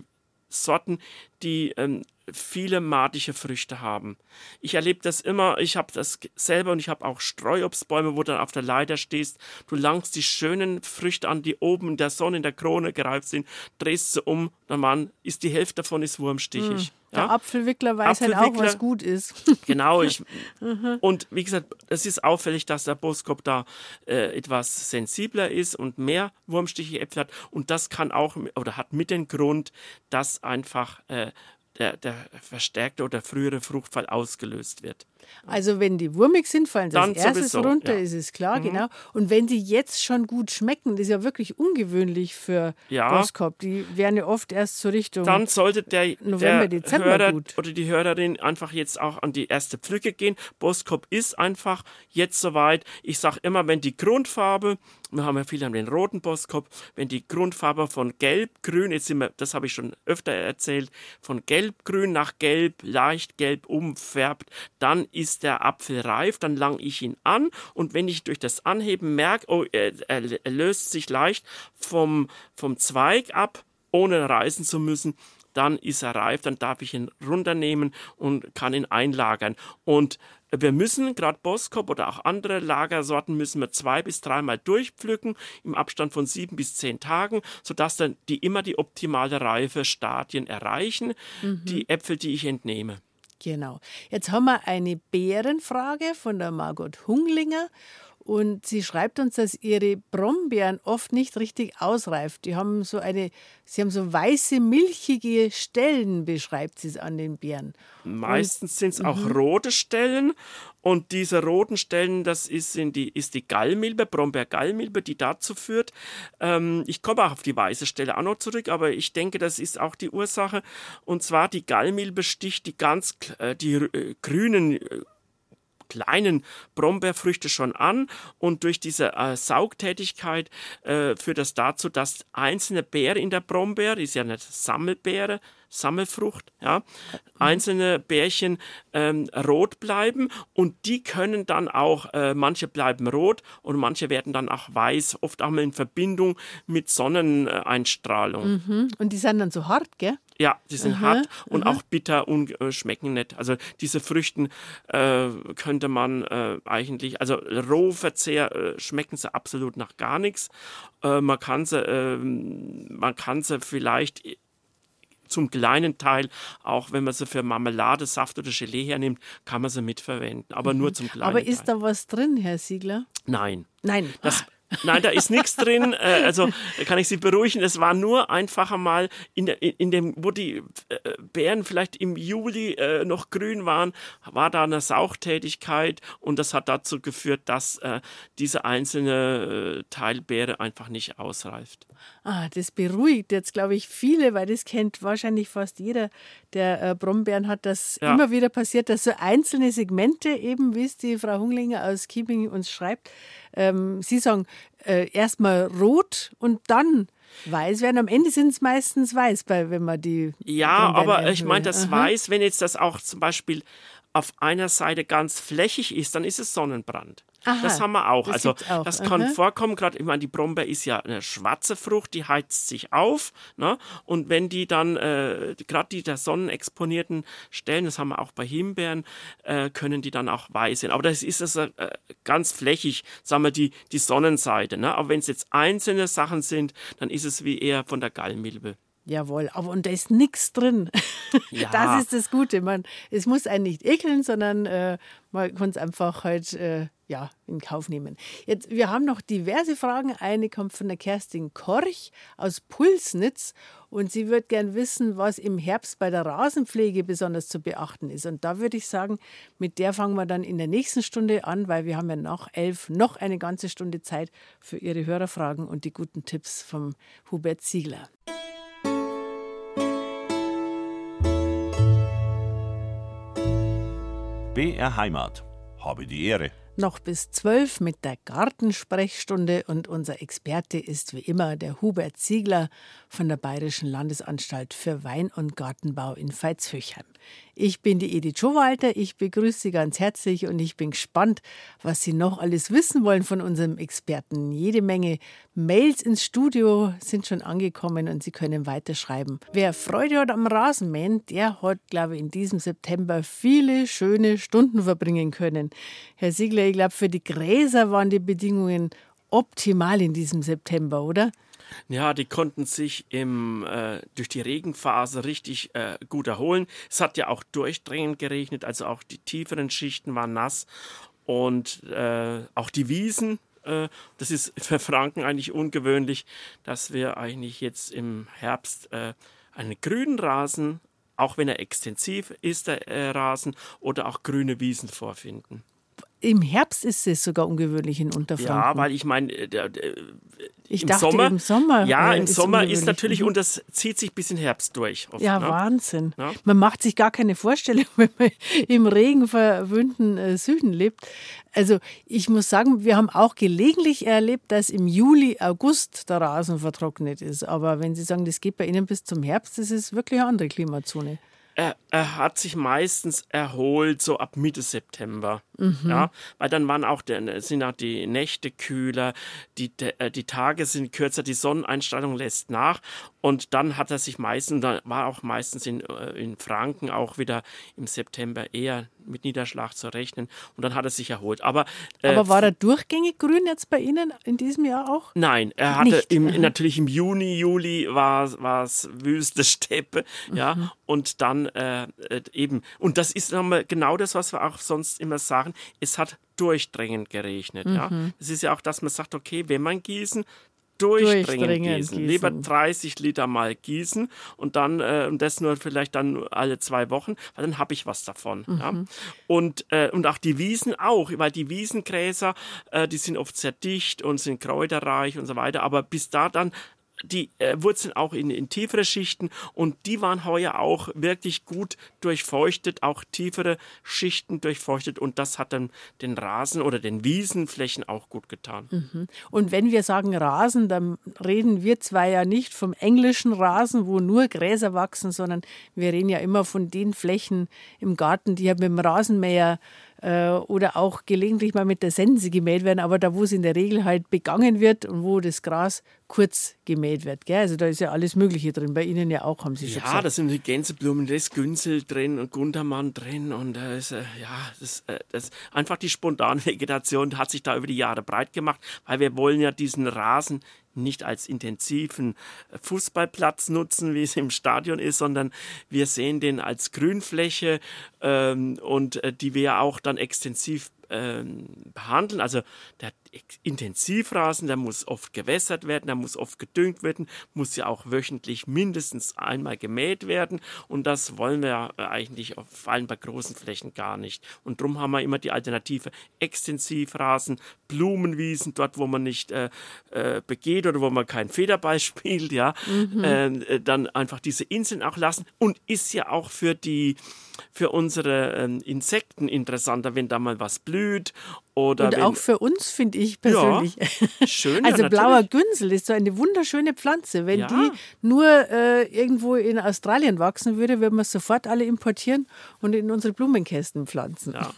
Speaker 3: Sorten, die ähm, viele matische Früchte haben. Ich erlebe das immer, ich habe das selber und ich habe auch Streuobstbäume, wo du dann auf der Leiter stehst. Du langst die schönen Früchte an, die oben in der Sonne in der Krone gereift sind, drehst sie um, dann Mann, ist die Hälfte davon ist wurmstichig.
Speaker 2: Der
Speaker 3: Ja?
Speaker 2: Apfelwickler weiß halt auch,
Speaker 3: Apfelwickler.
Speaker 2: was gut ist.
Speaker 3: Genau, ich,
Speaker 2: Mhm.
Speaker 3: und wie gesagt, es ist auffällig, dass der Boskop da äh, etwas sensibler ist und mehr wurmstichige Äpfel hat. Und das kann auch oder hat mit den Grund, dass einfach äh, der, der verstärkte oder frühere Fruchtfall ausgelöst wird.
Speaker 2: Also wenn die wurmig sind, fallen sie
Speaker 3: Dann
Speaker 2: als erstes
Speaker 3: sowieso,
Speaker 2: runter,
Speaker 3: ja. Mhm.
Speaker 2: ist es klar, genau. Und wenn sie jetzt schon gut schmecken, das ist ja wirklich ungewöhnlich für
Speaker 3: Ja.
Speaker 2: Boskop. Die werden ja oft erst zur Richtung.
Speaker 3: Dann sollte der,
Speaker 2: November,
Speaker 3: der
Speaker 2: Dezember
Speaker 3: Hörer
Speaker 2: gut.
Speaker 3: oder die Hörerin einfach jetzt auch an die erste Pflücke gehen. Boskop ist einfach jetzt soweit. Ich sage immer, wenn die Grundfarbe, wir haben ja viele haben den roten Boskop, wenn die Grundfarbe von gelb, grün, jetzt sind wir, das habe ich schon öfter erzählt, von gelb, grün nach gelb, leicht gelb umfärbt, dann ist der Apfel reif, dann lang ich ihn an und wenn ich durch das Anheben merke, oh, er, er, löst sich leicht vom, vom Zweig ab, ohne reißen zu müssen, dann ist er reif, dann darf ich ihn runternehmen und kann ihn einlagern. Und wir müssen, gerade Boskop oder auch andere Lagersorten, müssen wir zwei bis dreimal durchpflücken im Abstand von sieben bis zehn Tagen, sodass dann die immer die optimale Reife Stadien erreichen, die Äpfel, die ich entnehme.
Speaker 2: Genau. Jetzt haben wir eine Bärenfrage von der Margot Hunglinger. Und sie schreibt uns, dass ihre Brombeeren oft nicht richtig ausreift. Die haben so eine, sie haben so weiße, milchige Stellen, beschreibt sie es an den Beeren.
Speaker 3: Meistens sind es auch
Speaker 2: Mhm.
Speaker 3: rote Stellen und diese roten Stellen, das ist, die, ist die Gallmilbe, Brombeer-Gallmilbe, die dazu führt. Ähm, ich komme auch auf die weiße Stelle auch noch zurück, aber ich denke, das ist auch die Ursache. Und zwar die Gallmilbe sticht die ganz äh, die äh, grünen äh, kleinen Brombeerfrüchte schon an und durch diese äh, Saugtätigkeit äh, führt das dazu, dass einzelne Beere in der Brombeere, ist ja eine Sammelbeere, Sammelfrucht, ja, einzelne Bärchen ähm, rot bleiben und die können dann auch, äh, manche bleiben rot und manche werden dann auch weiß, oft auch mal in Verbindung mit Sonneneinstrahlung.
Speaker 2: Hm? Und die sind dann so hart, gell?
Speaker 3: Ja, die sind hart und auch bitter und äh, schmecken nicht. Also diese Früchten äh, könnte man äh, eigentlich, also Rohverzehr äh, schmecken sie absolut nach gar nichts. Äh, man kann sie, äh, man kann sie vielleicht zum kleinen Teil, auch wenn man sie für Marmelade, Saft oder Gelee hernimmt, kann man sie mitverwenden, aber nur zum kleinen
Speaker 2: Aber ist
Speaker 3: Teil.
Speaker 2: da was drin, Herr Siegler?
Speaker 3: Nein.
Speaker 2: Nein.
Speaker 3: Das, nein, da ist nichts drin. Äh, also kann ich Sie beruhigen. Es war nur einfach mal in, der, in, dem, wo die äh, Beeren vielleicht im Juli äh, noch grün waren, war da eine Sauchtätigkeit und das hat dazu geführt, dass diese einzelne Teilbeere einfach nicht ausreift.
Speaker 2: Ah, das beruhigt jetzt, glaube ich, viele, weil das kennt wahrscheinlich fast jeder, der äh, Brombeeren hat, dass
Speaker 3: Ja.
Speaker 2: immer wieder passiert, dass so einzelne Segmente, eben wie es die Frau Hunglinger aus Keeping uns schreibt, ähm, Sie sagen, äh, erstmal rot und dann weiß werden. Am Ende sind es meistens weiß, bei, wenn man die.
Speaker 3: Ja, aber ich meine, das
Speaker 2: Aha.
Speaker 3: Weiß, wenn jetzt das auch zum Beispiel auf einer Seite ganz flächig ist, dann ist es Sonnenbrand.
Speaker 2: Aha,
Speaker 3: das haben wir auch.
Speaker 2: das
Speaker 3: also
Speaker 2: auch.
Speaker 3: das kann
Speaker 2: Aha.
Speaker 3: vorkommen, gerade, ich meine, die Brombeer ist ja eine schwarze Frucht, die heizt sich auf. Ne? Und wenn die dann, äh, gerade die der sonnenexponierten Stellen, das haben wir auch bei Himbeeren, äh, können die dann auch weiß sein. Aber das ist es äh, ganz flächig, sagen wir, die, die Sonnenseite. Ne? Aber wenn es jetzt einzelne Sachen sind, dann ist es wie eher von der Gallmilbe.
Speaker 2: Jawohl, aber und da ist nichts drin.
Speaker 3: Ja.
Speaker 2: Das ist das Gute. Man, es muss einen nicht ekeln, sondern äh, man kann es einfach halt äh, ja, in Kauf nehmen. Jetzt, wir haben noch diverse Fragen. Eine kommt von der Kerstin Korch aus Pulsnitz und sie wird gern wissen, was im Herbst bei der Rasenpflege besonders zu beachten ist. Und da würde ich sagen, mit der fangen wir dann in der nächsten Stunde an, weil wir haben ja nach elf noch eine ganze Stunde Zeit für Ihre Hörerfragen und die guten Tipps vom Hubert Ziegler.
Speaker 1: BR Heimat. Habe die Ehre.
Speaker 2: Noch bis zwölf mit der Gartensprechstunde und unser Experte ist wie immer der Hubert Ziegler von der Bayerischen Landesanstalt für Wein- und Gartenbau in Veitshöchheim. Ich bin die Edith Schowalter, ich begrüße Sie ganz herzlich und ich bin gespannt, was Sie noch alles wissen wollen von unserem Experten. Jede Menge Mails ins Studio sind schon angekommen und Sie können weiterschreiben. Wer Freude hat am Rasenmähen, der hat, glaube ich, in diesem September viele schöne Stunden verbringen können. Herr Siegler, ich glaube, für die Gräser waren die Bedingungen optimal in diesem September, oder?
Speaker 3: Ja, die konnten sich im, äh, durch die Regenphase richtig äh, gut erholen. Es hat ja auch durchdringend geregnet, also auch die tieferen Schichten waren nass und äh, auch die Wiesen. äh, Das ist für Franken eigentlich ungewöhnlich, dass wir eigentlich jetzt im Herbst äh, einen grünen Rasen, auch wenn er extensiv ist, der äh, Rasen, oder auch grüne Wiesen vorfinden.
Speaker 2: Im Herbst ist es sogar ungewöhnlich in Unterfranken.
Speaker 3: Ja, weil ich meine, äh, der-
Speaker 2: ich
Speaker 3: im
Speaker 2: dachte,
Speaker 3: Sommer,
Speaker 2: im Sommer.
Speaker 3: ja,
Speaker 2: äh,
Speaker 3: im
Speaker 2: ist
Speaker 3: Sommer ist natürlich,
Speaker 2: Mhm.
Speaker 3: und das zieht sich bis in Herbst durch. Oft,
Speaker 2: Ja,
Speaker 3: ne?
Speaker 2: Wahnsinn.
Speaker 3: Ja.
Speaker 2: Man macht sich gar keine Vorstellung, wenn man im regenverwöhnten äh, Süden lebt. Also ich muss sagen, wir haben auch gelegentlich erlebt, dass im Juli, August der Rasen vertrocknet ist. Aber wenn Sie sagen, das geht bei Ihnen bis zum Herbst, das ist wirklich eine andere Klimazone.
Speaker 3: er, er hat sich meistens erholt so ab Mitte September. Ja, weil dann waren auch der, sind auch die Nächte kühler, die, de- äh, die Tage sind kürzer, die Sonneneinstrahlung lässt nach und dann hat er sich meistens, dann war auch meistens in, äh, in Franken auch wieder im September eher mit Niederschlag zu rechnen und dann hat er sich erholt. Aber, äh,
Speaker 2: Aber war er durchgängig grün jetzt bei Ihnen in diesem Jahr auch?
Speaker 3: Nein, er hatte im, natürlich im Juni, Juli war es wüste Steppe, ja,
Speaker 2: Mhm.
Speaker 3: und dann äh, äh, eben, und das ist nochmal genau das, was wir auch sonst immer sagen, es hat durchdringend geregnet, ja.
Speaker 2: Mhm.
Speaker 3: Es ist ja auch, dass man sagt, okay, wenn man gießen, durchdringend,
Speaker 2: Durchdringend
Speaker 3: gießen.
Speaker 2: gießen.
Speaker 3: Lieber 30 Liter mal gießen und dann äh, und das nur vielleicht dann alle zwei Wochen, weil dann habe ich was davon. Ja? Und, äh, und auch die Wiesen auch, weil die Wiesengräser, äh, die sind oft sehr dicht und sind kräuterreich und so weiter, aber bis da dann die äh, Wurzeln auch in, in tiefere Schichten und die waren heuer auch wirklich gut durchfeuchtet, auch tiefere Schichten durchfeuchtet und das hat dann den Rasen oder den Wiesenflächen auch gut getan.
Speaker 2: Und wenn wir sagen Rasen, dann reden wir zwar ja nicht vom englischen Rasen, wo nur Gräser wachsen, sondern wir reden ja immer von den Flächen im Garten, die ja mit dem Rasenmäher äh, oder auch gelegentlich mal mit der Sense gemäht werden, aber da, wo es in der Regel halt begangen wird und wo das Gras kurz gemäht wird. Gell? Also da ist ja alles Mögliche drin. Bei Ihnen ja auch, haben Sie schon
Speaker 3: Ja,
Speaker 2: gesagt.
Speaker 3: da sind die Gänseblumen, da ist Günzel drin und Gundermann drin und da ist, äh, ja, das, äh, das einfach die Spontanvegetation hat sich da über die Jahre breit gemacht, weil wir wollen ja diesen Rasen nicht als intensiven äh, Fußballplatz nutzen, wie es im Stadion ist, sondern wir sehen den als Grünfläche ähm, und äh, die wir auch dann extensiv ähm, behandeln. Also der Intensivrasen, der muss oft gewässert werden, der muss oft gedüngt werden, muss ja auch wöchentlich mindestens einmal gemäht werden. Und das wollen wir ja äh, eigentlich auf, vor allem bei großen Flächen gar nicht. Und darum haben wir immer die Alternative Extensivrasen, Blumenwiesen, dort wo man nicht äh, äh, begeht oder wo man keinen Federball spielt, ja, ähm, äh, dann einfach diese Inseln auch lassen. Und ist ja auch für die für unsere ähm, Insekten interessanter, wenn da mal was blüht oder
Speaker 2: Und auch für uns, finde ich persönlich.
Speaker 3: schön, ja,
Speaker 2: Also blauer
Speaker 3: natürlich.
Speaker 2: Günzel ist so eine wunderschöne Pflanze. Wenn
Speaker 3: Ja.
Speaker 2: die nur äh, irgendwo in Australien wachsen würde, würden wir es sofort alle importieren und in unsere Blumenkästen pflanzen.
Speaker 3: Ja.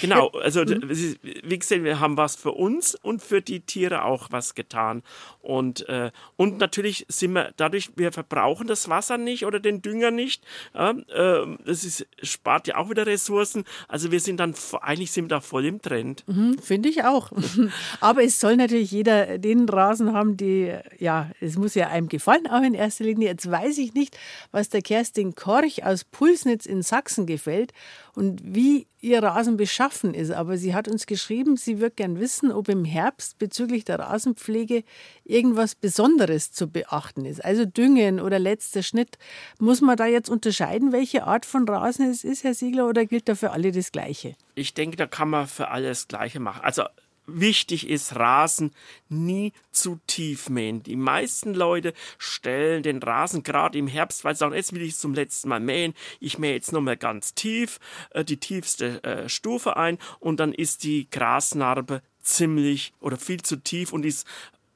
Speaker 3: Genau, also
Speaker 2: Mhm.
Speaker 3: wie gesagt, wir haben was für uns und für die Tiere auch was getan. Und, äh, und natürlich sind wir dadurch, wir verbrauchen das Wasser nicht oder den Dünger nicht. Ja, äh, das ist, spart ja auch wieder Ressourcen. Also wir sind dann, eigentlich sind wir da voll im Trend.
Speaker 2: Mhm, Finde ich auch. Aber es soll natürlich jeder den Rasen haben, die, ja, es muss ja einem gefallen, auch in erster Linie. Jetzt weiß ich nicht, was der Kerstin Korch aus Pulsnitz in Sachsen gefällt und wie ihr Rasen beschaffen ist. Aber sie hat uns geschrieben, sie würde gern wissen, ob im Herbst bezüglich der Rasenpflege irgendwas Besonderes zu beachten ist. Also Düngen oder letzter Schnitt. Muss man da jetzt unterscheiden, welche Art von Rasen es ist, Herr Siegler, oder gilt da für alle das Gleiche?
Speaker 3: Ich denke, da kann man für alles Gleiche machen. Also wichtig ist Rasen nie zu tief mähen. Die meisten Leute stellen den Rasen gerade im Herbst, weil sie sagen, jetzt will ich es zum letzten Mal mähen. Ich mähe jetzt nochmal ganz tief, äh, die tiefste äh, Stufe ein und dann ist die Grasnarbe ziemlich oder viel zu tief und ist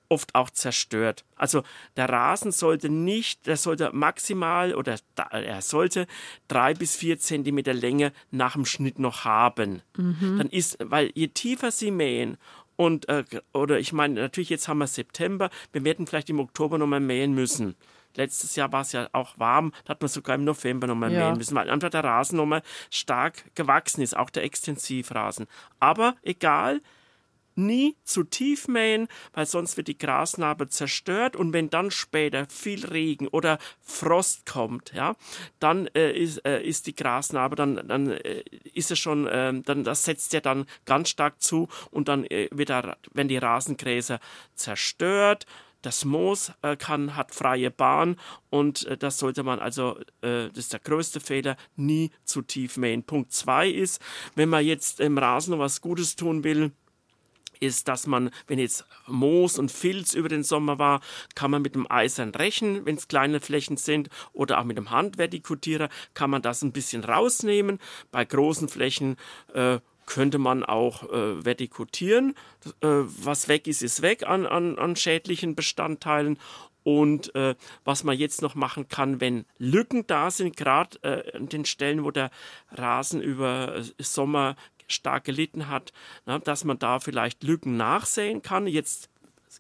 Speaker 3: oft auch zerstört. Also der Rasen sollte nicht, der sollte maximal oder er sollte drei bis vier Zentimeter Länge nach dem Schnitt noch haben. Dann ist, weil je tiefer Sie mähen und äh, oder ich meine natürlich jetzt haben wir September, wir werden vielleicht im Oktober nochmal mähen müssen. Letztes Jahr war es ja auch warm, da hat man sogar im November nochmal
Speaker 2: Ja.
Speaker 3: mähen müssen, weil einfach der Rasen nochmal stark gewachsen ist, auch der Extensivrasen. Aber egal, nie zu tief mähen, weil sonst wird die Grasnarbe zerstört und wenn dann später viel Regen oder Frost kommt, ja, dann äh, ist, äh, ist die Grasnarbe, dann, dann äh, ist es schon, ähm, dann das setzt ja dann ganz stark zu und dann äh, wird da, wenn die Rasengräser zerstört, das Moos äh, kann, hat freie Bahn und äh, das sollte man also, das ist der größte Fehler, nie zu tief mähen. Punkt zwei ist, wenn man jetzt im Rasen was Gutes tun will, ist, dass man, wenn jetzt Moos und Filz über den Sommer war, kann man mit dem Eisern rächen, wenn es kleine Flächen sind, oder auch mit dem Handvertikutierer kann man das ein bisschen rausnehmen. Bei großen Flächen äh, könnte man auch äh, vertikutieren. Äh, was weg ist, ist weg an, an, an schädlichen Bestandteilen. Und äh, was man jetzt noch machen kann, wenn Lücken da sind, gerade äh, an den Stellen, wo der Rasen über äh, Sommer stark gelitten hat, na, dass man da vielleicht Lücken nachsehen kann. Jetzt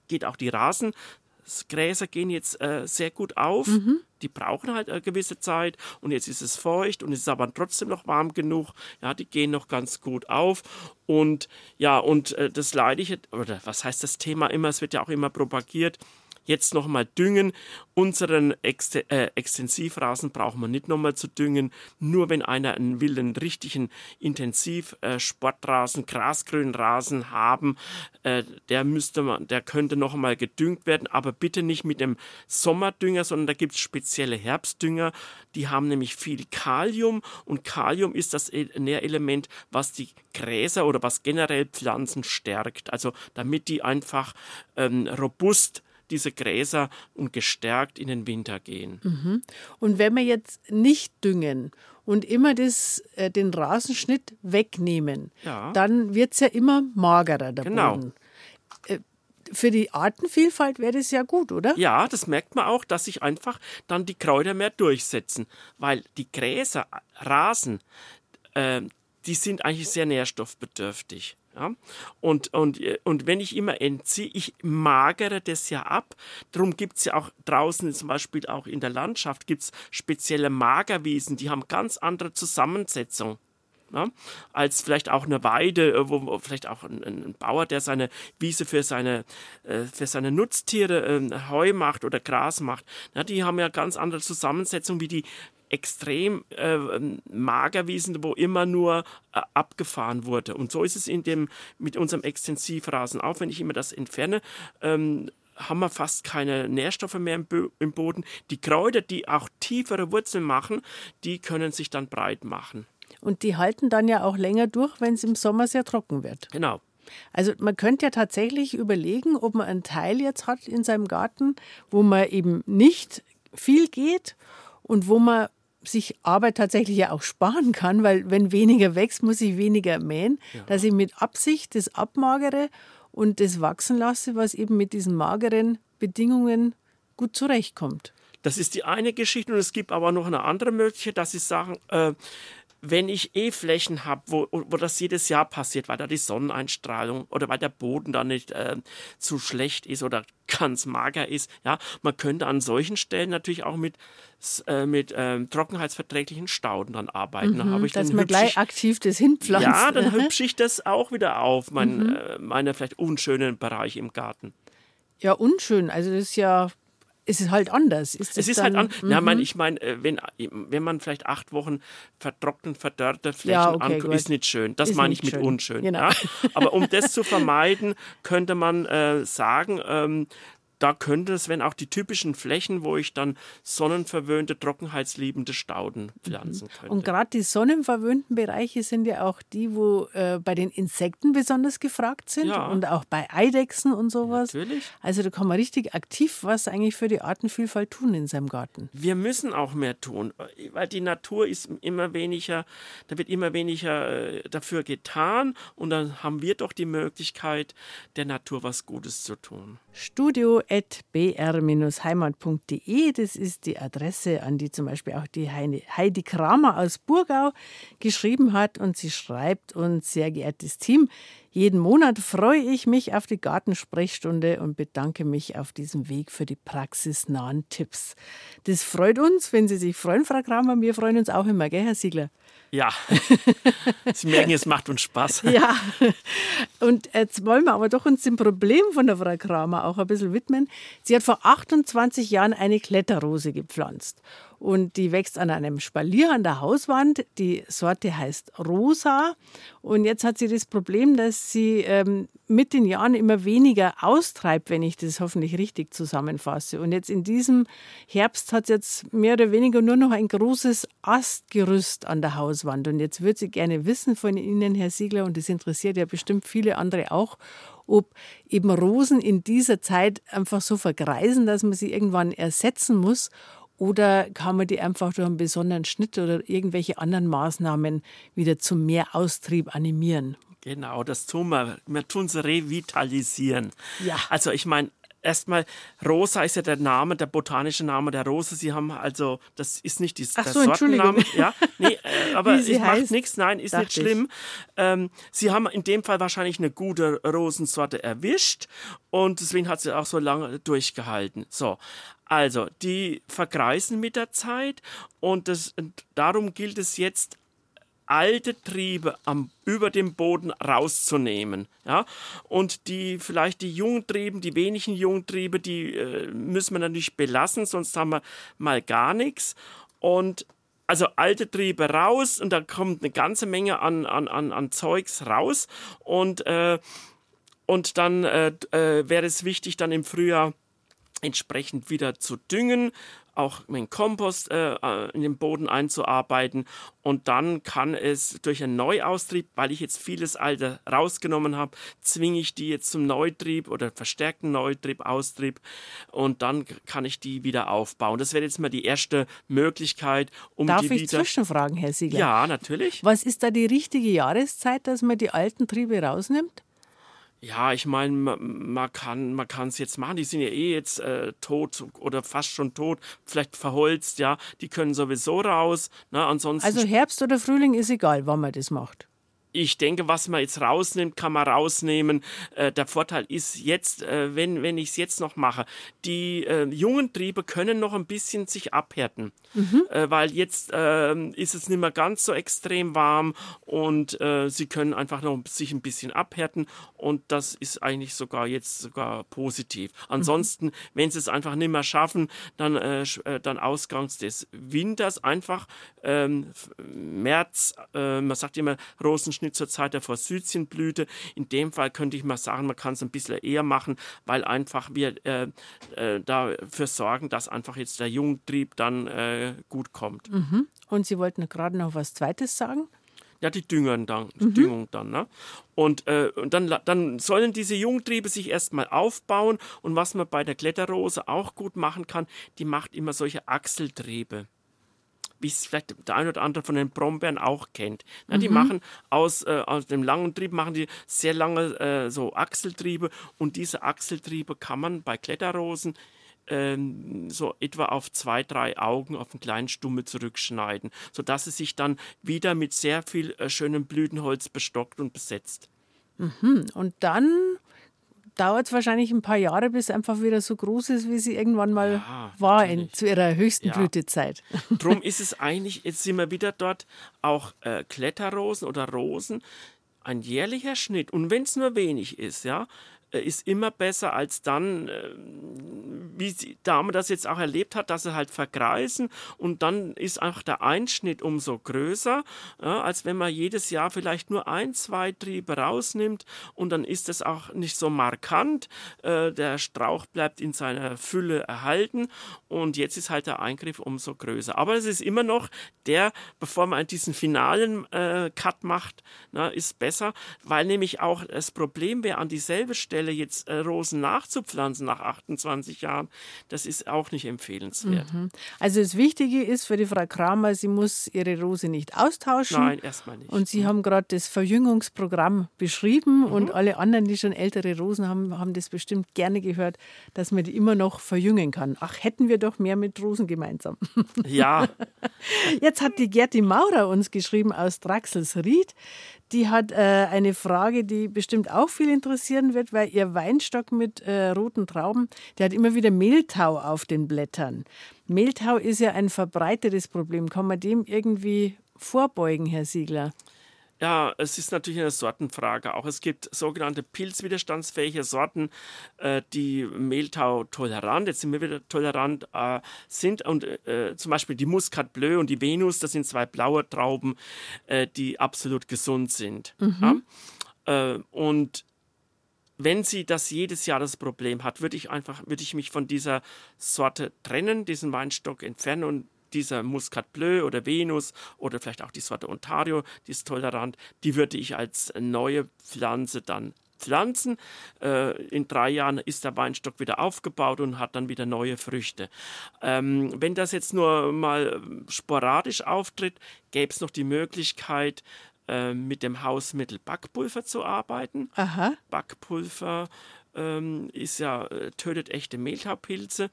Speaker 3: geht auch die Rasengräser gehen jetzt äh, sehr gut auf. Mhm. Die brauchen halt eine gewisse Zeit und jetzt ist es feucht und es ist aber trotzdem noch warm genug. Ja, die gehen noch ganz gut auf. Und ja, und äh, das Leidige, oder was heißt das Thema immer, es wird ja auch immer propagiert, jetzt nochmal düngen. Unseren Ex äh, Extensivrasen brauchen wir nicht nochmal zu düngen. Nur wenn einer einen will, einen richtigen Intensiv-Sportrasen, äh, grasgrünen Rasen haben, äh, der müsste man, der könnte noch einmal gedüngt werden, aber bitte nicht mit dem Sommerdünger, sondern da gibt es spezielle Herbstdünger. Die haben nämlich viel Kalium und Kalium ist das e-, Nährelement, was die Gräser oder was generell Pflanzen stärkt. Also damit die einfach ähm, robust diese Gräser und gestärkt in den Winter gehen.
Speaker 2: Mhm. Und wenn wir jetzt nicht düngen und immer das, äh, den Rasenschnitt wegnehmen, ja. dann wird es ja immer magerer, der genau. Boden. Äh, für die Artenvielfalt wäre das ja gut, oder?
Speaker 3: Ja, das merkt man auch, dass sich einfach dann die Kräuter mehr durchsetzen, weil die Gräser, Rasen, äh, die sind eigentlich sehr nährstoffbedürftig. Ja? Und, und, und wenn ich immer entziehe, ich magere das ja ab. Darum gibt es ja auch draußen, zum Beispiel auch in der Landschaft, gibt es spezielle Magerwiesen, die haben ganz andere Zusammensetzung. Ja, als vielleicht auch eine Weide, wo, wo vielleicht auch ein, ein, Bauer, der seine Wiese für seine, äh, für seine Nutztiere äh, Heu macht oder Gras macht. Ja, die haben ja ganz andere Zusammensetzung wie die extrem äh, Magerwiesen, wo immer nur äh, abgefahren wurde. Und so ist es in dem, mit unserem Extensivrasen auch, wenn ich immer das entferne. Ähm, haben wir fast keine Nährstoffe mehr im, Bo im Boden. Die Kräuter, die auch tiefere Wurzeln machen, die können sich dann breit machen.
Speaker 2: Und die halten dann ja auch länger durch, wenn es im Sommer sehr trocken wird.
Speaker 3: Genau.
Speaker 2: Also man könnte ja tatsächlich überlegen, ob man einen Teil jetzt hat in seinem Garten, wo man eben nicht viel geht und wo man sich Arbeit tatsächlich ja auch sparen kann, weil wenn weniger wächst, muss ich weniger mähen, ja. dass ich mit Absicht das abmagere und das wachsen lasse, was eben mit diesen mageren Bedingungen gut zurechtkommt.
Speaker 3: Das ist die eine Geschichte und es gibt aber noch eine andere Möglichkeit, dass sie sagen, äh, wenn ich eh Flächen habe, wo, wo das jedes Jahr passiert, weil da die Sonneneinstrahlung oder weil der Boden da nicht äh, zu schlecht ist oder ganz mager ist, ja, man könnte an solchen Stellen natürlich auch mit äh, mit ähm, trockenheitsverträglichen Stauden dann arbeiten.
Speaker 2: Mhm, da dass man gleich aktiv das hinpflanzt.
Speaker 3: Ja, dann hübsche ich das auch wieder auf, mein, mhm. äh, meine vielleicht unschönen Bereiche im Garten.
Speaker 2: Ja, unschön. Also das ist ja es ist halt anders.
Speaker 3: Ist es ist halt dann, halt an. Mhm. Ja, mein, ich meine, äh, wenn, wenn man vielleicht acht Wochen vertrocknet, verdörrte Flächen ja, okay, anguckt, ist nicht schön. Das ist meine ich mit schön. unschön. Genau. Ja? Aber um das zu vermeiden, könnte man äh, sagen, ähm, da könnte es, wenn auch die typischen Flächen, wo ich dann sonnenverwöhnte, trockenheitsliebende Stauden pflanzen mhm. könnte.
Speaker 2: Und gerade die sonnenverwöhnten Bereiche sind ja auch die, wo äh, bei den Insekten besonders gefragt sind ja. und auch bei Eidechsen und sowas.
Speaker 3: Natürlich.
Speaker 2: Also da kann man richtig aktiv was eigentlich für die Artenvielfalt tun in seinem Garten.
Speaker 3: Wir müssen auch mehr tun, weil die Natur ist immer weniger, da wird immer weniger äh, dafür getan und dann haben wir doch die Möglichkeit, der Natur was Gutes zu tun.
Speaker 2: Studio br-heimat.de. Das ist die Adresse, an die zum Beispiel auch die Heidi Kramer aus Burgau geschrieben hat. Und sie schreibt uns, sehr geehrtes Team, Jeden Monat freue ich mich auf die Gartensprechstunde und bedanke mich auf diesem Weg für die praxisnahen Tipps. Das freut uns, wenn Sie sich freuen, Frau Kramer. Wir freuen uns auch immer, gell, Herr Siegler?
Speaker 3: Ja, Sie merken, es macht uns Spaß.
Speaker 2: Ja, und jetzt wollen wir aber doch uns dem Problem von der Frau Kramer auch ein bisschen widmen. Sie hat vor 28 Jahren eine Kletterrose gepflanzt und die wächst an einem Spalier an der Hauswand. Die Sorte heißt Rosa und jetzt hat sie das Problem, dass sie ähm, mit den Jahren immer weniger austreibt, wenn ich das hoffentlich richtig zusammenfasse. Und jetzt in diesem Herbst hat sie jetzt mehr oder weniger nur noch ein großes Astgerüst an der Hauswand. Und jetzt würde sie gerne wissen von Ihnen, Herr Siegler, und das interessiert ja bestimmt viele andere auch, ob eben Rosen in dieser Zeit einfach so vergreisen, dass man sie irgendwann ersetzen muss oder kann man die einfach durch einen besonderen Schnitt oder irgendwelche anderen Maßnahmen wieder zu mehr Austrieb animieren?
Speaker 3: Genau, das tun wir. Wir tun sie revitalisieren.
Speaker 2: Ja.
Speaker 3: Also ich meine, erstmal, Rosa ist ja der Name, der botanische Name der Rose. Sie haben also, das ist nicht die,
Speaker 2: Ach
Speaker 3: der
Speaker 2: so,
Speaker 3: Sortenname. Ja, nee, äh, aber es macht
Speaker 2: heißt,
Speaker 3: nichts. Nein, ist nicht schlimm. Ähm, sie haben in dem Fall wahrscheinlich eine gute Rosensorte erwischt und deswegen hat sie auch so lange durchgehalten. So. Also, die vergreisen mit der Zeit und, das, und darum gilt es jetzt, alte Triebe am, über dem Boden rauszunehmen. Ja? Und die vielleicht die jungen Triebe, die wenigen jungen Triebe, die äh, müssen wir natürlich belassen, sonst haben wir mal gar nichts. Und also alte Triebe raus und da kommt eine ganze Menge an, an, an, an Zeugs raus. Und, äh, und dann äh, äh, wäre es wichtig, dann im Frühjahr entsprechend wieder zu düngen, auch mit Kompost äh, äh, in den Boden einzuarbeiten und dann kann es durch einen Neuaustrieb, weil ich jetzt vieles Alte rausgenommen habe, zwinge ich die jetzt zum Neutrieb oder verstärkten Neutrieb, Austrieb und dann kann ich die wieder aufbauen. Das wäre jetzt mal die erste Möglichkeit, um
Speaker 2: Darf
Speaker 3: die
Speaker 2: ich
Speaker 3: wieder...
Speaker 2: zwischenfragen, Herr Siegler?
Speaker 3: Ja, natürlich.
Speaker 2: Was ist da die richtige Jahreszeit, dass man die alten Triebe rausnimmt?
Speaker 3: Ja, ich meine, man, man kann man kann es jetzt machen. Die sind ja eh jetzt äh, tot oder fast schon tot, vielleicht verholzt, ja. Die können sowieso raus. Ne? Ansonsten
Speaker 2: Also Herbst oder Frühling ist egal, wann man das macht.
Speaker 3: Ich denke, was man jetzt rausnimmt, kann man rausnehmen. Äh, der Vorteil ist jetzt, äh, wenn, wenn ich es jetzt noch mache, die äh, jungen Triebe können noch ein bisschen sich abhärten, äh, weil jetzt ähm, ist es nicht mehr ganz so extrem warm und äh, sie können einfach noch sich ein bisschen abhärten und das ist eigentlich sogar jetzt sogar positiv. Ansonsten, wenn sie es einfach nicht mehr schaffen, dann, äh, dann ausgangs des Winters einfach ähm, März, man sagt immer Rosenschnitt zur Zeit der Forsythienblüte. In dem Fall könnte ich mal sagen, man kann es ein bisschen eher machen, weil einfach wir äh, äh, dafür sorgen, dass einfach jetzt der Jungtrieb dann äh, gut kommt.
Speaker 2: Und Sie wollten gerade noch was Zweites sagen?
Speaker 3: Ja, die Düngern dann, die Düngung dann. Ne? Und, äh, und dann, dann sollen diese Jungtriebe sich erstmal aufbauen. Und was man bei der Kletterrose auch gut machen kann, die macht immer solche Achseltriebe. Wie es vielleicht der ein oder andere von den Brombeeren auch kennt. Na, die machen aus, äh, aus dem langen Trieb machen die sehr lange äh, so Achseltriebe und diese Achseltriebe kann man bei Kletterrosen ähm, so etwa auf zwei, drei Augen auf einen kleinen Stummel zurückschneiden, sodass es sich dann wieder mit sehr viel äh, schönem Blütenholz bestockt und besetzt.
Speaker 2: Und dann dauert es wahrscheinlich ein paar Jahre, bis einfach wieder so groß ist, wie sie irgendwann mal
Speaker 3: Ja,
Speaker 2: war in, zu ihrer höchsten
Speaker 3: Ja.
Speaker 2: Blütezeit.
Speaker 3: Drum ist es eigentlich, jetzt sind wir wieder dort, auch äh, Kletterrosen oder Rosen, ein jährlicher Schnitt. Und wenn es nur wenig ist, ja, ist immer besser als dann, äh, wie die Dame das jetzt auch erlebt hat, dass sie halt vergreisen und dann ist auch der Einschnitt umso größer, ja, als wenn man jedes Jahr vielleicht nur ein, zwei Triebe rausnimmt und dann ist es auch nicht so markant. Äh, der Strauch bleibt in seiner Fülle erhalten und jetzt ist halt der Eingriff umso größer. Aber es ist immer noch der, bevor man diesen finalen äh, Cut macht, na, ist besser, weil nämlich auch das Problem wäre, an dieselbe Stelle jetzt äh, Rosen nachzupflanzen nach 28 Jahren, das ist auch nicht empfehlenswert.
Speaker 2: Also das Wichtige ist für die Frau Kramer, sie muss ihre Rose nicht austauschen.
Speaker 3: Nein, erstmal nicht.
Speaker 2: Und Sie haben gerade das Verjüngungsprogramm beschrieben und alle anderen, die schon ältere Rosen haben, haben das bestimmt gerne gehört, dass man die immer noch verjüngen kann. Ach, hätten wir doch mehr mit Rosen gemeinsam.
Speaker 3: ja,
Speaker 2: Jetzt hat die Gerti Maurer uns geschrieben aus Draxelsried. Die hat äh, eine Frage, die bestimmt auch viel interessieren wird, weil ihr Weinstock mit äh, roten Trauben, der hat immer wieder Mehltau auf den Blättern. Mehltau ist ja ein verbreitetes Problem. Kann man dem irgendwie vorbeugen, Herr Siegler?
Speaker 3: Ja, es ist natürlich eine Sortenfrage. Auch es gibt sogenannte pilzwiderstandsfähige Sorten, äh, die Mehltau tolerant, jetzt sind wir wieder tolerant, äh, sind. Und äh, zum Beispiel die Muscat Bleu und die Venus, das sind zwei blaue Trauben, äh, die absolut gesund sind. Mhm. Ja? Äh, und wenn sie das jedes Jahr das Problem hat, würde ich einfach, würde ich mich von dieser Sorte trennen, diesen Weinstock entfernen und dieser Muscat Bleu oder Venus oder vielleicht auch die Sorte Ontario, die ist tolerant, die würde ich als neue Pflanze dann pflanzen. Äh, in drei Jahren ist der Weinstock wieder aufgebaut und hat dann wieder neue Früchte. Ähm, wenn das jetzt nur mal sporadisch auftritt, gäbe es noch die Möglichkeit, äh, mit dem Hausmittel Backpulver zu arbeiten.
Speaker 2: Aha.
Speaker 3: Backpulver ähm, ist ja, äh, tötet echte Mehltaupilze.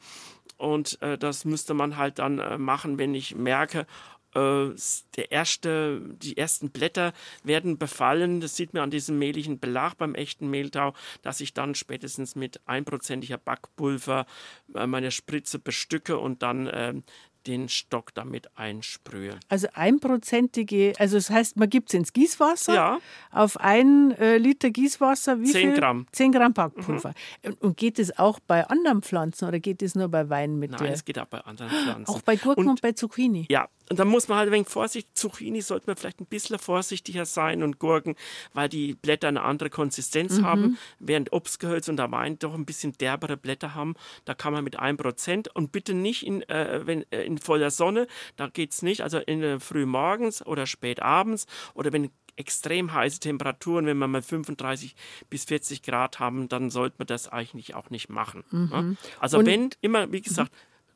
Speaker 3: Und äh, das müsste man halt dann äh, machen, wenn ich merke, äh, der erste, die ersten Blätter werden befallen. Das sieht man an diesem mehligen Belag beim echten Mehltau, dass ich dann spätestens mit einprozentiger Backpulver äh, meine Spritze bestücke und dann ähm, den Stock damit einsprühe.
Speaker 2: Also einprozentige, also das heißt, man gibt es ins Gießwasser.
Speaker 3: Ja.
Speaker 2: Auf ein äh, Liter Gießwasser wie
Speaker 3: 10
Speaker 2: viel?
Speaker 3: Gramm.
Speaker 2: 10 Gramm Backpulver. Mhm. Und geht es auch bei anderen Pflanzen oder geht es nur bei Wein mit
Speaker 3: Nein, es geht auch bei anderen Pflanzen.
Speaker 2: Auch bei Gurken und, und bei Zucchini.
Speaker 3: Ja, und da muss man halt ein wenig vorsichtig, Zucchini sollte man vielleicht ein bisschen vorsichtiger sein und Gurken, weil die Blätter eine andere Konsistenz mhm. haben, während Obstgehölz und der Wein doch ein bisschen derbere Blätter haben. Da kann man mit 1% und bitte nicht in, äh, wenn, äh, in voller Sonne, da geht es nicht, also in früh morgens oder spät abends oder wenn extrem heiße Temperaturen, wenn wir mal 35 bis 40 Grad haben, dann sollte man das eigentlich auch nicht machen.
Speaker 2: Mhm.
Speaker 3: Ja? Also und, wenn immer, wie gesagt,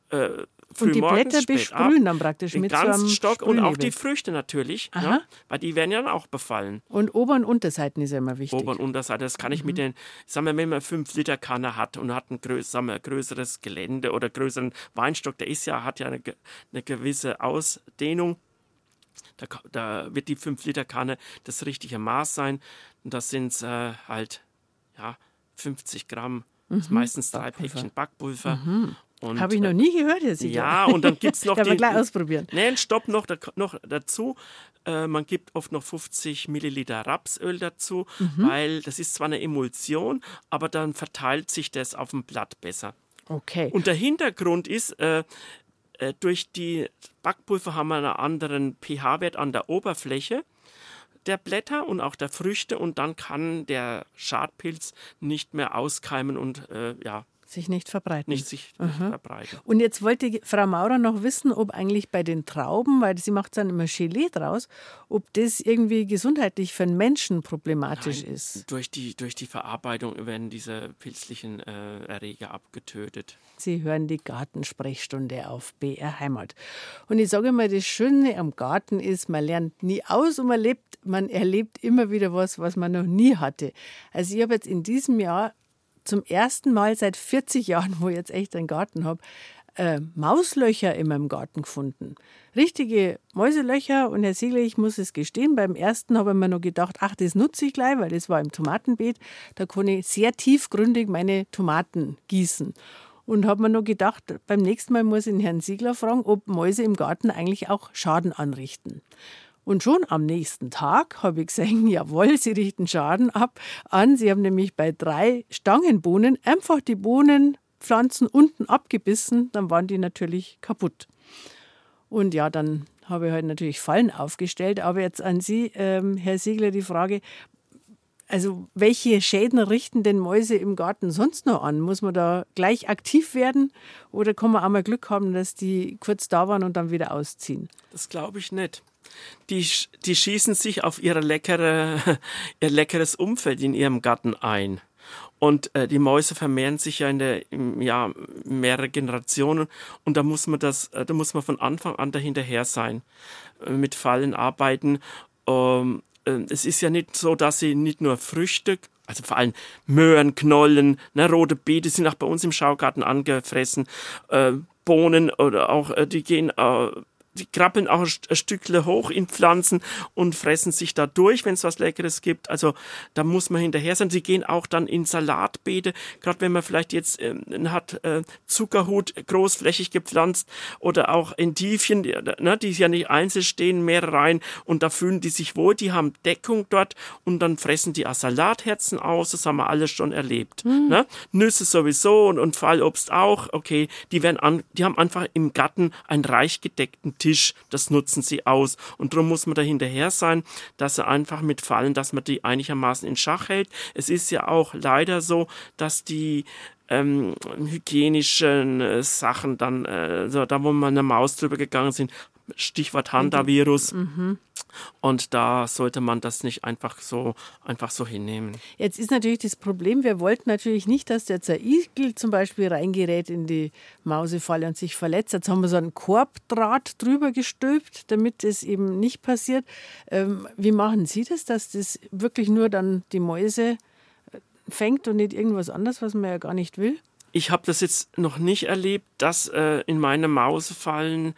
Speaker 3: äh,
Speaker 2: und die Blätter besprühen ab, dann praktisch
Speaker 3: den
Speaker 2: mit
Speaker 3: ganzen
Speaker 2: so einem
Speaker 3: Stock und auch die Früchte natürlich, ja, weil die werden ja dann auch befallen.
Speaker 2: Und Ober- und Unterseiten ist ja immer wichtig.
Speaker 3: Ober- und Unterseite, das kann ich mhm. mit den, sagen wir, wenn man 5 Liter Kanne hat und hat ein sagen wir, größeres Gelände oder größeren Weinstock, der ist ja, hat ja eine, eine gewisse Ausdehnung. Da, da, wird die 5 Liter Kanne das richtige Maß sein. Und das sind äh, halt ja, 50 Gramm, mhm. meistens drei Päckchen Backpulver.
Speaker 2: Mhm. Habe ich noch nie gehört, Herr Sieger.
Speaker 3: Ja, und dann gibt es noch.
Speaker 2: Kann man gleich ausprobieren.
Speaker 3: Nein, stopp noch, da, noch dazu. Äh, man gibt oft noch 50 Milliliter Rapsöl dazu, mhm. weil das ist zwar eine Emulsion, aber dann verteilt sich das auf dem Blatt besser.
Speaker 2: Okay.
Speaker 3: Und der Hintergrund ist, äh, äh, durch die Backpulver haben wir einen anderen pH-Wert an der Oberfläche der Blätter und auch der Früchte und dann kann der Schadpilz nicht mehr auskeimen und äh, ja,
Speaker 2: sich nicht verbreiten.
Speaker 3: Nicht sich nicht verbreiten.
Speaker 2: Und jetzt wollte Frau Maurer noch wissen, ob eigentlich bei den Trauben, weil sie macht dann immer Gelee draus, ob das irgendwie gesundheitlich für einen Menschen problematisch
Speaker 3: Nein,
Speaker 2: ist.
Speaker 3: Durch die, durch die Verarbeitung werden diese pilzlichen äh, Erreger abgetötet.
Speaker 2: Sie hören die Gartensprechstunde auf BR Heimat. Und ich sage mal, das Schöne am Garten ist, man lernt nie aus und man, lebt, man erlebt immer wieder was, was man noch nie hatte. Also ich habe jetzt in diesem Jahr zum ersten Mal seit 40 Jahren, wo ich jetzt echt einen Garten habe, äh, Mauslöcher in meinem Garten gefunden. Richtige Mäuselöcher. Und Herr Siegler, ich muss es gestehen, beim ersten habe ich mir noch gedacht, ach, das nutze ich gleich, weil das war im Tomatenbeet. Da kann ich sehr tiefgründig meine Tomaten gießen. Und habe mir noch gedacht, beim nächsten Mal muss ich den Herrn Siegler fragen, ob Mäuse im Garten eigentlich auch Schaden anrichten. Und schon am nächsten Tag habe ich gesehen, jawohl, sie richten Schaden ab an. Sie haben nämlich bei drei Stangenbohnen einfach die Bohnenpflanzen unten abgebissen, dann waren die natürlich kaputt. Und ja, dann habe ich halt natürlich Fallen aufgestellt. Aber jetzt an Sie, ähm, Herr Siegler, die Frage, also welche Schäden richten denn Mäuse im Garten sonst noch an? Muss man da gleich aktiv werden oder kann man auch mal Glück haben, dass die kurz da waren und dann wieder ausziehen?
Speaker 3: Das glaube ich nicht die, die schießen sich auf ihre leckere, ihr leckeres Umfeld in ihrem Garten ein. Und äh, die Mäuse vermehren sich ja in der im Jahr mehrere Generationen und da muss man das, äh, da muss man von Anfang an dahinterher sein, äh, mit Fallen arbeiten. Ähm, äh, es ist ja nicht so, dass sie nicht nur Früchte, also vor allem Möhren, Knollen, ne, rote Beete sind auch bei uns im Schaugarten angefressen, äh, Bohnen oder auch, äh, die gehen die krabbeln auch ein Stückle hoch in Pflanzen und fressen sich da durch, wenn es was Leckeres gibt. Also da muss man hinterher sein. Sie gehen auch dann in Salatbeete, gerade wenn man vielleicht jetzt äh, hat äh, Zuckerhut großflächig gepflanzt oder auch Entivien, die, ne, die ja nicht einzeln stehen, mehr rein und da fühlen die sich wohl, die haben Deckung dort und dann fressen die auch Salatherzen aus, das haben wir alles schon erlebt. Mhm. Ne? Nüsse sowieso und, und Fallobst auch, okay, die werden an, die haben einfach im Garten einen reich gedeckten Tisch, das nutzen sie aus. Und darum muss man da hinterher sein, dass sie einfach mit Fallen, dass man die einigermaßen in Schach hält. Es ist ja auch leider so, dass die ähm, hygienischen äh, Sachen dann, äh, so, da wo wir eine Maus drüber gegangen sind, Stichwort Handavirus. Mhm. Und da sollte man das nicht einfach so, einfach so hinnehmen.
Speaker 2: Jetzt ist natürlich das Problem, wir wollten natürlich nicht, dass der Igel zum Beispiel reingerät in die Mausefalle und sich verletzt. Jetzt haben wir so einen Korbdraht drüber gestülpt, damit es eben nicht passiert. Ähm, wie machen Sie das, dass das wirklich nur dann die Mäuse äh, fängt und nicht irgendwas anderes, was man ja gar nicht will?
Speaker 3: Ich habe das jetzt noch nicht erlebt, dass äh, in meine Mausefallen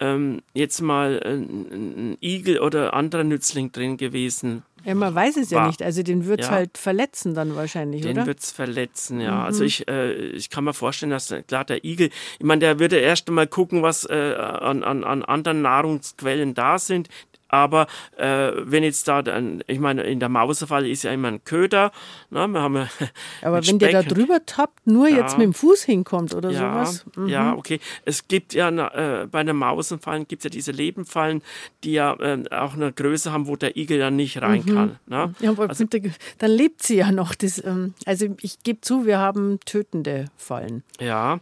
Speaker 3: ähm, jetzt mal ein, ein, Igel oder anderer Nützling drin gewesen.
Speaker 2: Ja, man weiß es war. ja nicht. Also den wird es ja. halt verletzen dann wahrscheinlich,
Speaker 3: den
Speaker 2: oder?
Speaker 3: Den wird es verletzen, ja. Also mhm. Also ich, äh, ich kann mir vorstellen, dass klar der Igel, ich meine, der würde erst einmal gucken, was äh, an, an, an anderen Nahrungsquellen da sind aber äh, wenn jetzt da, dann, ich meine, in der Mausefalle ist ja immer ein Köder. Ne? Wir haben,
Speaker 2: aber wenn Speck. der da drüber tappt, nur ja. jetzt mit dem Fuß hinkommt oder
Speaker 3: ja,
Speaker 2: sowas?
Speaker 3: Mhm. Ja, okay. Es gibt ja äh, bei den Mausenfallen gibt es ja diese Lebenfallen, die ja äh, auch eine Größe haben, wo der Igel dann nicht rein mhm. kann. Ne?
Speaker 2: Ja, aber also, der, dann lebt sie ja noch. Das, ähm, also ich gebe zu, wir haben tötende Fallen.
Speaker 3: Ja,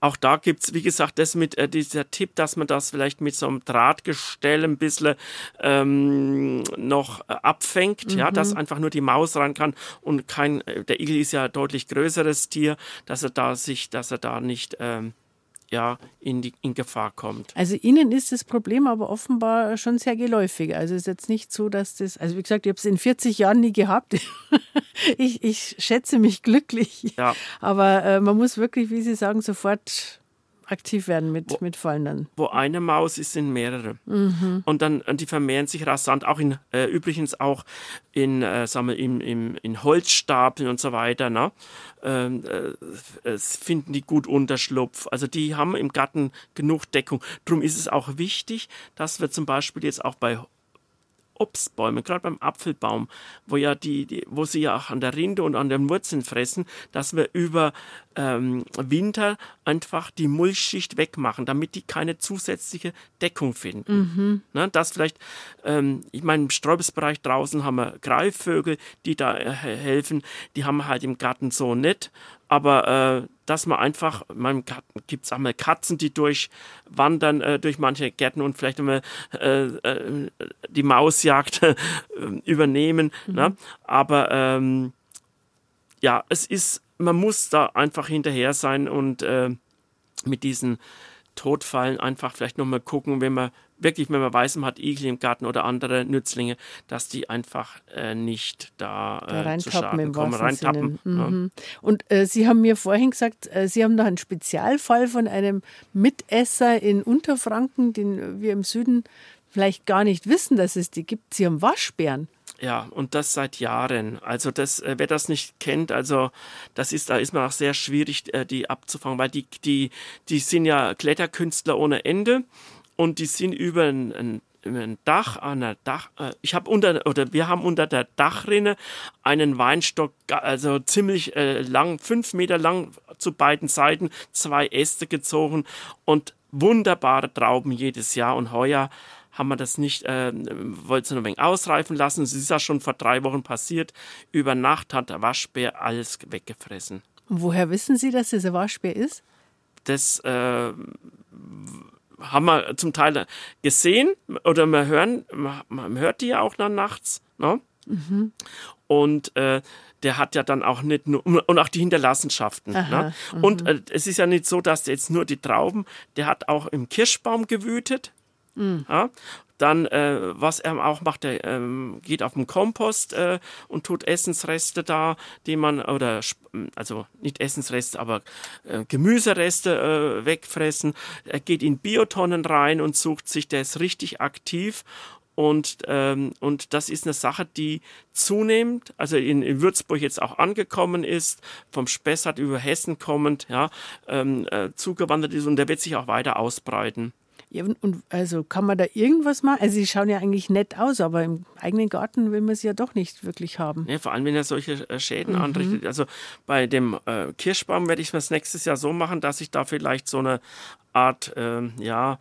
Speaker 3: auch da gibt es, wie gesagt, das mit äh, dieser Tipp, dass man das vielleicht mit so einem Drahtgestell ein bisschen ähm, noch äh, abfängt, mhm. ja, dass mhm. einfach nur die Maus rein kann und kein, äh, der Igel ist ja deutlich größeres Tier, dass er da sich, dass er da nicht ähm, ja, in, die, in Gefahr kommt.
Speaker 2: Also Ihnen ist das Problem aber offenbar schon sehr geläufig. Also es ist jetzt nicht so, dass das, also wie gesagt, ich habe es in 40 Jahren nie gehabt. ich, ich schätze mich glücklich. Ja. Aber äh, man muss wirklich, wie Sie sagen, sofort aktiv werden mit, wo, mit Fallen dann.
Speaker 3: Wo eine Maus ist, sind mehrere. Mhm. Und dann und die vermehren sich rasant, auch in, äh, übrigens auch in, äh, sagen wir, im, im, in Holzstapeln und so weiter. Ne? Ähm, äh, finden die gut Unterschlupf. Also die haben im Garten genug Deckung. Darum ist es auch wichtig, dass wir zum Beispiel jetzt auch bei Obstbäume, gerade beim Apfelbaum, wo ja die, die, wo sie ja auch an der Rinde und an den Wurzeln fressen, dass wir über ähm, Winter einfach die Mulchschicht wegmachen, damit die keine zusätzliche Deckung finden. Mhm. Ne, das vielleicht, ähm, ich meine, im Sträubesbereich draußen haben wir Greifvögel, die da äh, helfen, die haben wir halt im Garten so nicht aber äh, dass man einfach, in meinem Garten gibt es einmal Katzen, die durchwandern äh, durch manche Gärten und vielleicht einmal äh, äh, die Mausjagd äh, übernehmen. Mhm. Ne? Aber ähm, ja, es ist, man muss da einfach hinterher sein und äh, mit diesen Todfallen einfach vielleicht nochmal gucken, wenn man wirklich, wenn man weiß, man hat Igel im Garten oder andere Nützlinge, dass die einfach äh, nicht da,
Speaker 2: äh, da zu Schaden kommen, reintappen. Mhm. Ja. Und äh, Sie haben mir vorhin gesagt, äh, Sie haben noch einen Spezialfall von einem Mitesser in Unterfranken, den wir im Süden vielleicht gar nicht wissen, dass es die gibt. Sie haben Waschbären.
Speaker 3: Ja, und das seit Jahren. Also das, äh, wer das nicht kennt, also das ist, da ist man auch sehr schwierig, äh, die abzufangen, weil die, die, die sind ja Kletterkünstler ohne Ende und die sind über ein, ein ein Dach, an der Dach, äh, ich habe unter, oder wir haben unter der Dachrinne einen Weinstock, also ziemlich äh, lang, fünf Meter lang zu beiden Seiten, zwei Äste gezogen und wunderbare Trauben jedes Jahr. Und heuer haben wir das nicht, äh, wollte es ein wenig ausreifen lassen. Es ist ja schon vor drei Wochen passiert. Über Nacht hat der Waschbär alles weggefressen.
Speaker 2: Und woher wissen Sie, dass es ein Waschbär ist?
Speaker 3: Das äh, haben wir zum Teil gesehen oder wir hören, man hört die ja auch dann nachts. Ne? Mhm. Und äh, der hat ja dann auch nicht nur, und auch die Hinterlassenschaften. Aha, ne? Und mhm. äh, es ist ja nicht so, dass jetzt nur die Trauben, der hat auch im Kirschbaum gewütet. Mhm. Ja? Dann, äh, was er auch macht, er ähm, geht auf den Kompost äh, und tut Essensreste da, die man, oder also nicht Essensreste, aber äh, Gemüsereste äh, wegfressen. Er geht in Biotonnen rein und sucht sich, der ist richtig aktiv und, ähm, und das ist eine Sache, die zunehmend, also in, in Würzburg jetzt auch angekommen ist, vom Spessart über Hessen kommend, ja, ähm, äh, zugewandert ist und der wird sich auch weiter ausbreiten.
Speaker 2: Ja, und also kann man da irgendwas machen? Also sie schauen ja eigentlich nett aus, aber im eigenen Garten will man sie ja doch nicht wirklich haben.
Speaker 3: Ja, vor allem, wenn er solche äh, Schäden mhm. anrichtet. Also bei dem äh, Kirschbaum werde ich das nächstes Jahr so machen, dass ich da vielleicht so eine Art, äh, ja,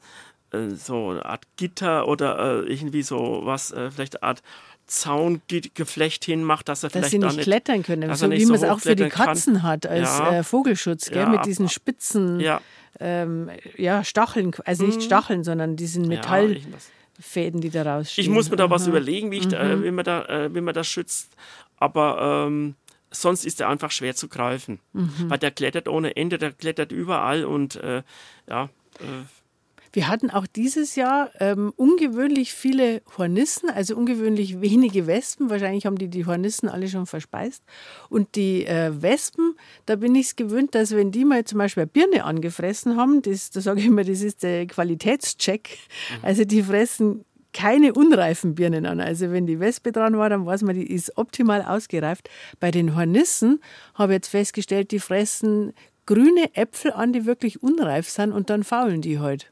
Speaker 3: äh, so eine Art Gitter oder äh, irgendwie so was, äh, vielleicht eine Art Zaungeflecht hinmacht, dass er
Speaker 2: dass
Speaker 3: vielleicht
Speaker 2: sie nicht,
Speaker 3: nicht
Speaker 2: klettern können, so wie man es auch für die Katzen kann. hat als ja. äh, Vogelschutz, gell? Ja. mit diesen spitzen ja. Ähm, ja, Stacheln, also nicht mhm. Stacheln, sondern diesen Metallfäden, die da rausstehen.
Speaker 3: Ich muss mir da was überlegen, wie, ich da, äh, mhm. wie, man da, äh, wie man das schützt, aber ähm, sonst ist er einfach schwer zu greifen, mhm. weil der klettert ohne Ende, der klettert überall und ja.
Speaker 2: Wir hatten auch dieses Jahr ähm, ungewöhnlich viele Hornissen, also ungewöhnlich wenige Wespen. Wahrscheinlich haben die die Hornissen alle schon verspeist. Und die äh, Wespen, da bin ich es gewöhnt, dass wenn die mal zum Beispiel eine Birne angefressen haben, das, da sage ich immer, das ist der Qualitätscheck. Mhm. Also die fressen keine unreifen Birnen an. Also wenn die Wespe dran war, dann weiß man, die ist optimal ausgereift. Bei den Hornissen habe ich jetzt festgestellt, die fressen grüne Äpfel an, die wirklich unreif sind und dann faulen die halt.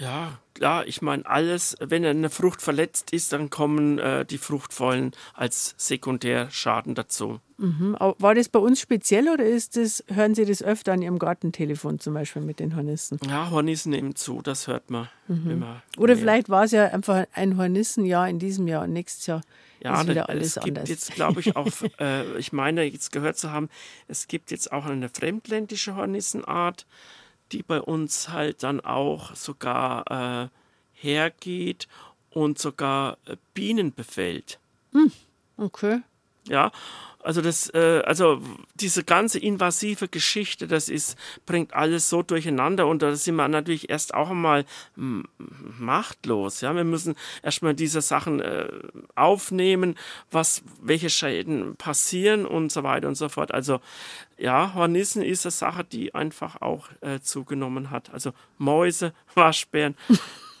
Speaker 3: Ja, klar, ich meine, alles, wenn eine Frucht verletzt ist, dann kommen äh, die Fruchtfolgen als Sekundärschaden dazu.
Speaker 2: Mhm. War das bei uns speziell oder ist das, hören Sie das öfter an Ihrem Gartentelefon zum Beispiel mit den Hornissen?
Speaker 3: Ja, Hornissen nehmen zu, das hört man mhm. immer.
Speaker 2: Oder mehr. vielleicht war es ja einfach ein Hornissenjahr in diesem Jahr und nächstes Jahr ja, ist wieder alles
Speaker 3: es gibt
Speaker 2: anders.
Speaker 3: jetzt, glaube ich, auch, äh, ich meine, jetzt gehört zu haben, es gibt jetzt auch eine fremdländische Hornissenart die bei uns halt dann auch sogar äh, hergeht und sogar äh, Bienen befällt.
Speaker 2: Hm, okay.
Speaker 3: Ja, also das, äh, also diese ganze invasive Geschichte, das ist, bringt alles so durcheinander und da sind wir natürlich erst auch einmal machtlos. Ja, wir müssen erstmal diese Sachen äh, aufnehmen, was, welche Schäden passieren und so weiter und so fort. Also ja, Hornissen ist eine Sache, die einfach auch äh, zugenommen hat. Also Mäuse, Waschbären.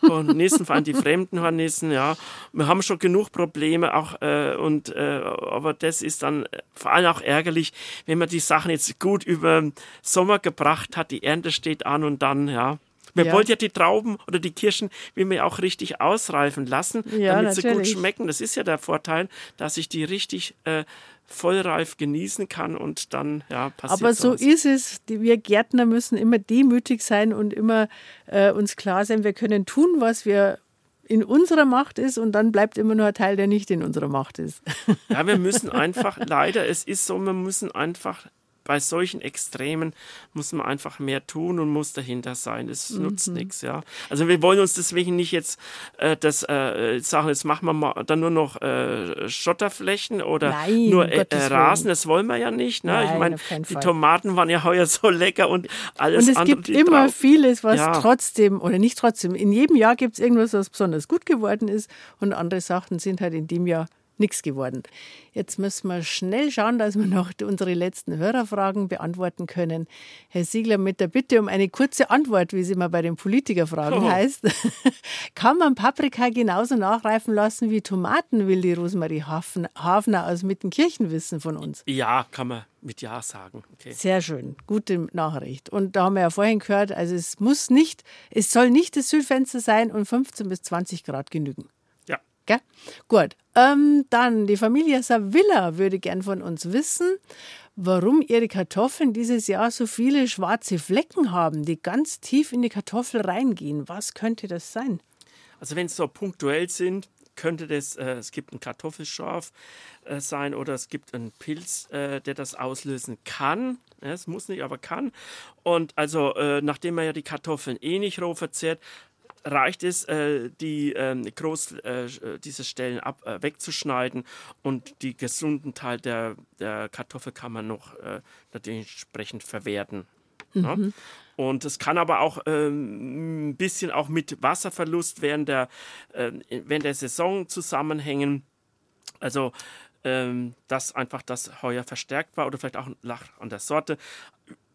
Speaker 3: Hornissen, vor allem die fremden Hornissen, ja. Wir haben schon genug Probleme auch, äh, und, äh, aber das ist dann vor allem auch ärgerlich, wenn man die Sachen jetzt gut über Sommer gebracht hat, die Ernte steht an und dann, ja. Man ja. wollte ja die Trauben oder die Kirschen, wie wir auch richtig ausreifen lassen, ja, damit natürlich. sie gut schmecken. Das ist ja der Vorteil, dass ich die richtig äh, vollreif genießen kann und dann ja passiert
Speaker 2: Aber so
Speaker 3: was.
Speaker 2: ist es. Wir Gärtner müssen immer demütig sein und immer äh, uns klar sein, wir können tun, was wir in unserer Macht ist und dann bleibt immer nur ein Teil, der nicht in unserer Macht ist.
Speaker 3: Ja, wir müssen einfach, leider, es ist so, wir müssen einfach bei solchen Extremen muss man einfach mehr tun und muss dahinter sein. Es mhm. nutzt nichts, ja. Also wir wollen uns deswegen nicht jetzt äh, das äh, sagen, jetzt machen wir mal dann nur noch äh, Schotterflächen oder
Speaker 2: Nein,
Speaker 3: nur äh, äh, Rasen, das wollen wir ja nicht. Ne? Nein, ich meine, die Fall. Tomaten waren ja heuer so lecker und alles
Speaker 2: andere.
Speaker 3: Und
Speaker 2: es gibt immer drauf. vieles, was ja. trotzdem, oder nicht trotzdem, in jedem Jahr gibt es irgendwas, was besonders gut geworden ist und andere Sachen sind halt in dem Jahr nichts geworden. Jetzt müssen wir schnell schauen, dass wir noch unsere letzten Hörerfragen beantworten können. Herr Siegler, mit der Bitte um eine kurze Antwort, wie es immer bei den Politikerfragen oh. heißt. Kann man Paprika genauso nachreifen lassen wie Tomaten, will die Rosemarie Hafner aus Mittenkirchen wissen von uns?
Speaker 3: Ja, kann man mit Ja sagen.
Speaker 2: Okay. Sehr schön, gute Nachricht. Und da haben wir ja vorhin gehört, also es muss nicht, es soll nicht das Südfenster sein und 15 bis 20 Grad genügen. Gell? Gut. Ähm, dann die Familie Savilla würde gern von uns wissen, warum ihre Kartoffeln dieses Jahr so viele schwarze Flecken haben, die ganz tief in die Kartoffel reingehen. Was könnte das sein?
Speaker 3: Also wenn es so punktuell sind, könnte das, äh, es gibt ein Kartoffelschorf äh, sein oder es gibt einen Pilz, äh, der das auslösen kann. Es muss nicht, aber kann. Und also, äh, nachdem man ja die Kartoffeln eh nicht roh verzehrt, reicht es, äh, die ähm, groß äh, diese Stellen ab, äh, wegzuschneiden und die gesunden Teil der, der Kartoffel kann man noch äh, natürlich entsprechend verwerten. Ne? Mhm. Und es kann aber auch ähm, ein bisschen auch mit Wasserverlust während der, äh, während der Saison zusammenhängen. Also ähm, dass einfach das Heuer verstärkt war oder vielleicht auch an der Sorte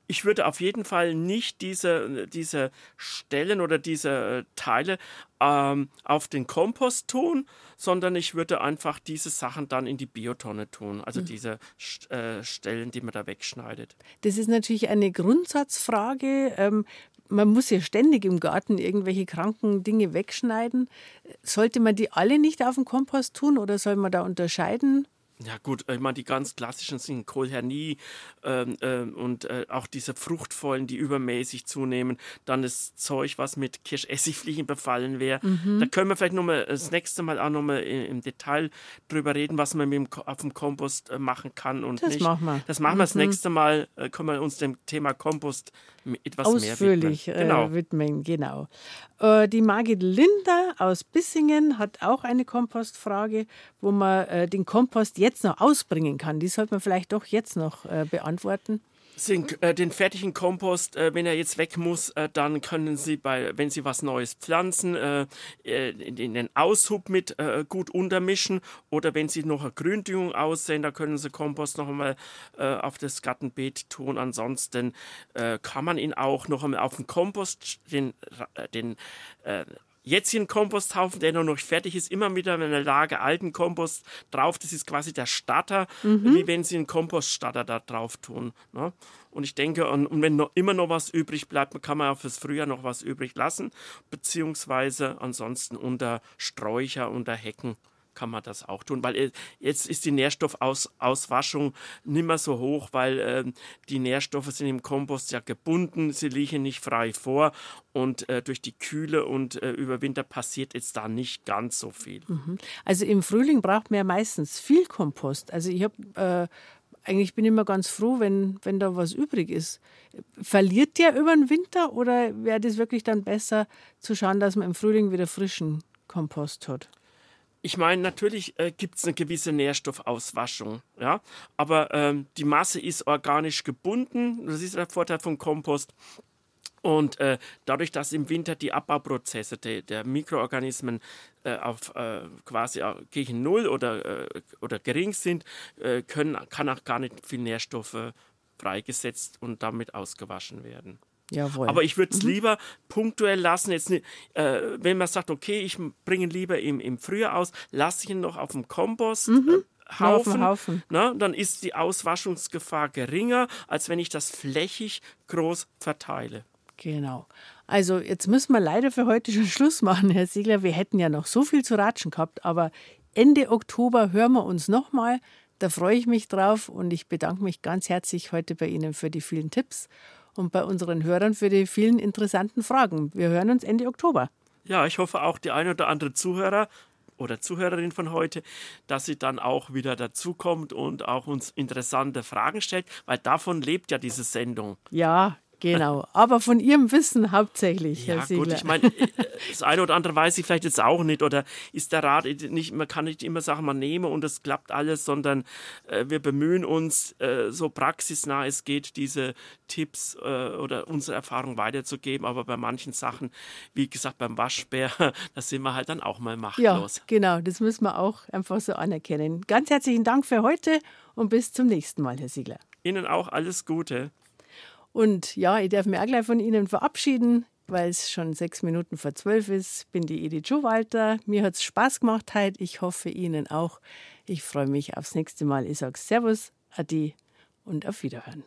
Speaker 3: ich würde auf jeden Fall nicht diese, diese Stellen oder diese äh, Teile ähm, auf den Kompost tun, sondern ich würde einfach diese Sachen dann in die Biotonne tun, also mhm. diese äh, Stellen, die man da wegschneidet.
Speaker 2: Das ist natürlich eine Grundsatzfrage. Ähm, man muss ja ständig im Garten irgendwelche kranken Dinge wegschneiden. Sollte man die alle nicht auf den Kompost tun oder soll man da unterscheiden?
Speaker 3: Ja gut, ich meine, die ganz klassischen sind Kohlhernie ähm, ähm, und äh, auch diese Fruchtfollen, die übermäßig zunehmen. Dann das Zeug, was mit Kirschessigfliegen befallen wäre. Mhm. Da können wir vielleicht nochmal das nächste Mal auch nochmal im Detail drüber reden, was man mit dem, auf dem Kompost äh, machen kann und
Speaker 2: das
Speaker 3: nicht.
Speaker 2: Machen wir.
Speaker 3: Das machen wir das mhm. nächste Mal, äh, können wir uns dem Thema Kompost etwas
Speaker 2: Ausführlich
Speaker 3: mehr
Speaker 2: widmen. Genau. Äh, widmen. Genau. Äh, die Margit Linder aus Bissingen hat auch eine Kompostfrage, wo man äh, den Kompost jetzt noch ausbringen kann. Die sollte man vielleicht doch jetzt noch äh, beantworten
Speaker 3: sind, äh, den fertigen Kompost, äh, wenn er jetzt weg muss, äh, dann können Sie bei, wenn Sie was Neues pflanzen, äh, äh, in, in, den Aushub mit äh, gut untermischen oder wenn Sie noch eine Gründüngung aussehen, da können Sie Kompost noch einmal auf das Gartenbeet tun. Ansonsten kann man ihn auch noch einmal auf den Kompost, den, den jetzigen Komposthaufen, der noch nicht fertig ist, immer wieder in einer Lage alten Kompost drauf. Das ist quasi der Starter, mhm. wie wenn Sie einen Kompoststarter da drauf tun. Ne? Und ich denke, und, und wenn noch, immer noch was übrig bleibt, kann man auch fürs Frühjahr noch was übrig lassen, beziehungsweise ansonsten unter Sträucher, unter Hecken kann man das auch tun, weil äh, jetzt ist die Nährstoffauswaschung nicht mehr so hoch, weil äh, die Nährstoffe sind im Kompost ja gebunden, sie liegen nicht frei vor und äh, durch die Kühle und äh, über Winter passiert jetzt da nicht ganz so viel.
Speaker 2: Mhm. Also im Frühling braucht man ja meistens viel Kompost. Also ich habe äh, eigentlich bin ich immer ganz froh, wenn, wenn da was übrig ist. Verliert der über den Winter oder wäre das wirklich dann besser zu schauen, dass man im Frühling wieder frischen Kompost hat?
Speaker 3: Ich meine, natürlich äh, gibt es eine gewisse Nährstoffauswaschung, ja, aber ähm, die Masse ist organisch gebunden. Das ist der Vorteil vom Kompost. Und äh, dadurch, dass im Winter die Abbauprozesse de, der Mikroorganismen äh, auf äh, quasi äh, gegen Null oder, äh, oder gering sind, äh, können, kann auch gar nicht viel Nährstoffe freigesetzt und damit ausgewaschen werden.
Speaker 2: Jawohl.
Speaker 3: Aber ich würde es mhm. lieber punktuell lassen. Jetzt, äh, wenn man sagt, okay, ich bringe ihn lieber im, im Frühjahr aus, lasse ich ihn noch auf dem Kompost. Mhm. Äh, Haufen, Haufen. Na, dann ist die Auswaschungsgefahr geringer, als wenn ich das flächig groß verteile.
Speaker 2: Genau. Also jetzt müssen wir leider für heute schon Schluss machen, Herr Siegler. Wir hätten ja noch so viel zu ratschen gehabt, aber Ende Oktober hören wir uns nochmal. Da freue ich mich drauf und ich bedanke mich ganz herzlich heute bei Ihnen für die vielen Tipps und bei unseren Hörern für die vielen interessanten Fragen. Wir hören uns Ende Oktober.
Speaker 3: Ja, ich hoffe auch die ein oder andere Zuhörer oder Zuhörerin von heute, dass sie dann auch wieder dazukommt und auch uns interessante Fragen stellt, weil davon lebt ja diese Sendung.
Speaker 2: Ja, Genau, aber von Ihrem Wissen hauptsächlich,
Speaker 3: Herr
Speaker 2: ja, Siegler.
Speaker 3: gut, ich meine, das eine oder andere weiß ich vielleicht jetzt auch nicht oder ist der Rat nicht, man kann nicht immer sagen, man nehme und es klappt alles, sondern äh, wir bemühen uns, äh, so praxisnah es geht, diese Tipps äh, oder unsere Erfahrung weiterzugeben, aber bei manchen Sachen, wie gesagt, beim Waschbär, da sind wir halt dann auch mal machtlos.
Speaker 2: Ja, genau, das müssen wir auch einfach so anerkennen. Ganz herzlichen Dank für heute und bis zum nächsten Mal, Herr Siegler.
Speaker 3: Ihnen auch alles Gute.
Speaker 2: Und ja, ich darf mich auch gleich von Ihnen verabschieden, weil es schon sechs Minuten vor zwölf ist. Bin die Edith Schuhwalter. Mir hat es Spaß gemacht heute. Ich hoffe Ihnen auch. Ich freue mich aufs nächste Mal. Ich sage Servus, Adi und auf Wiederhören.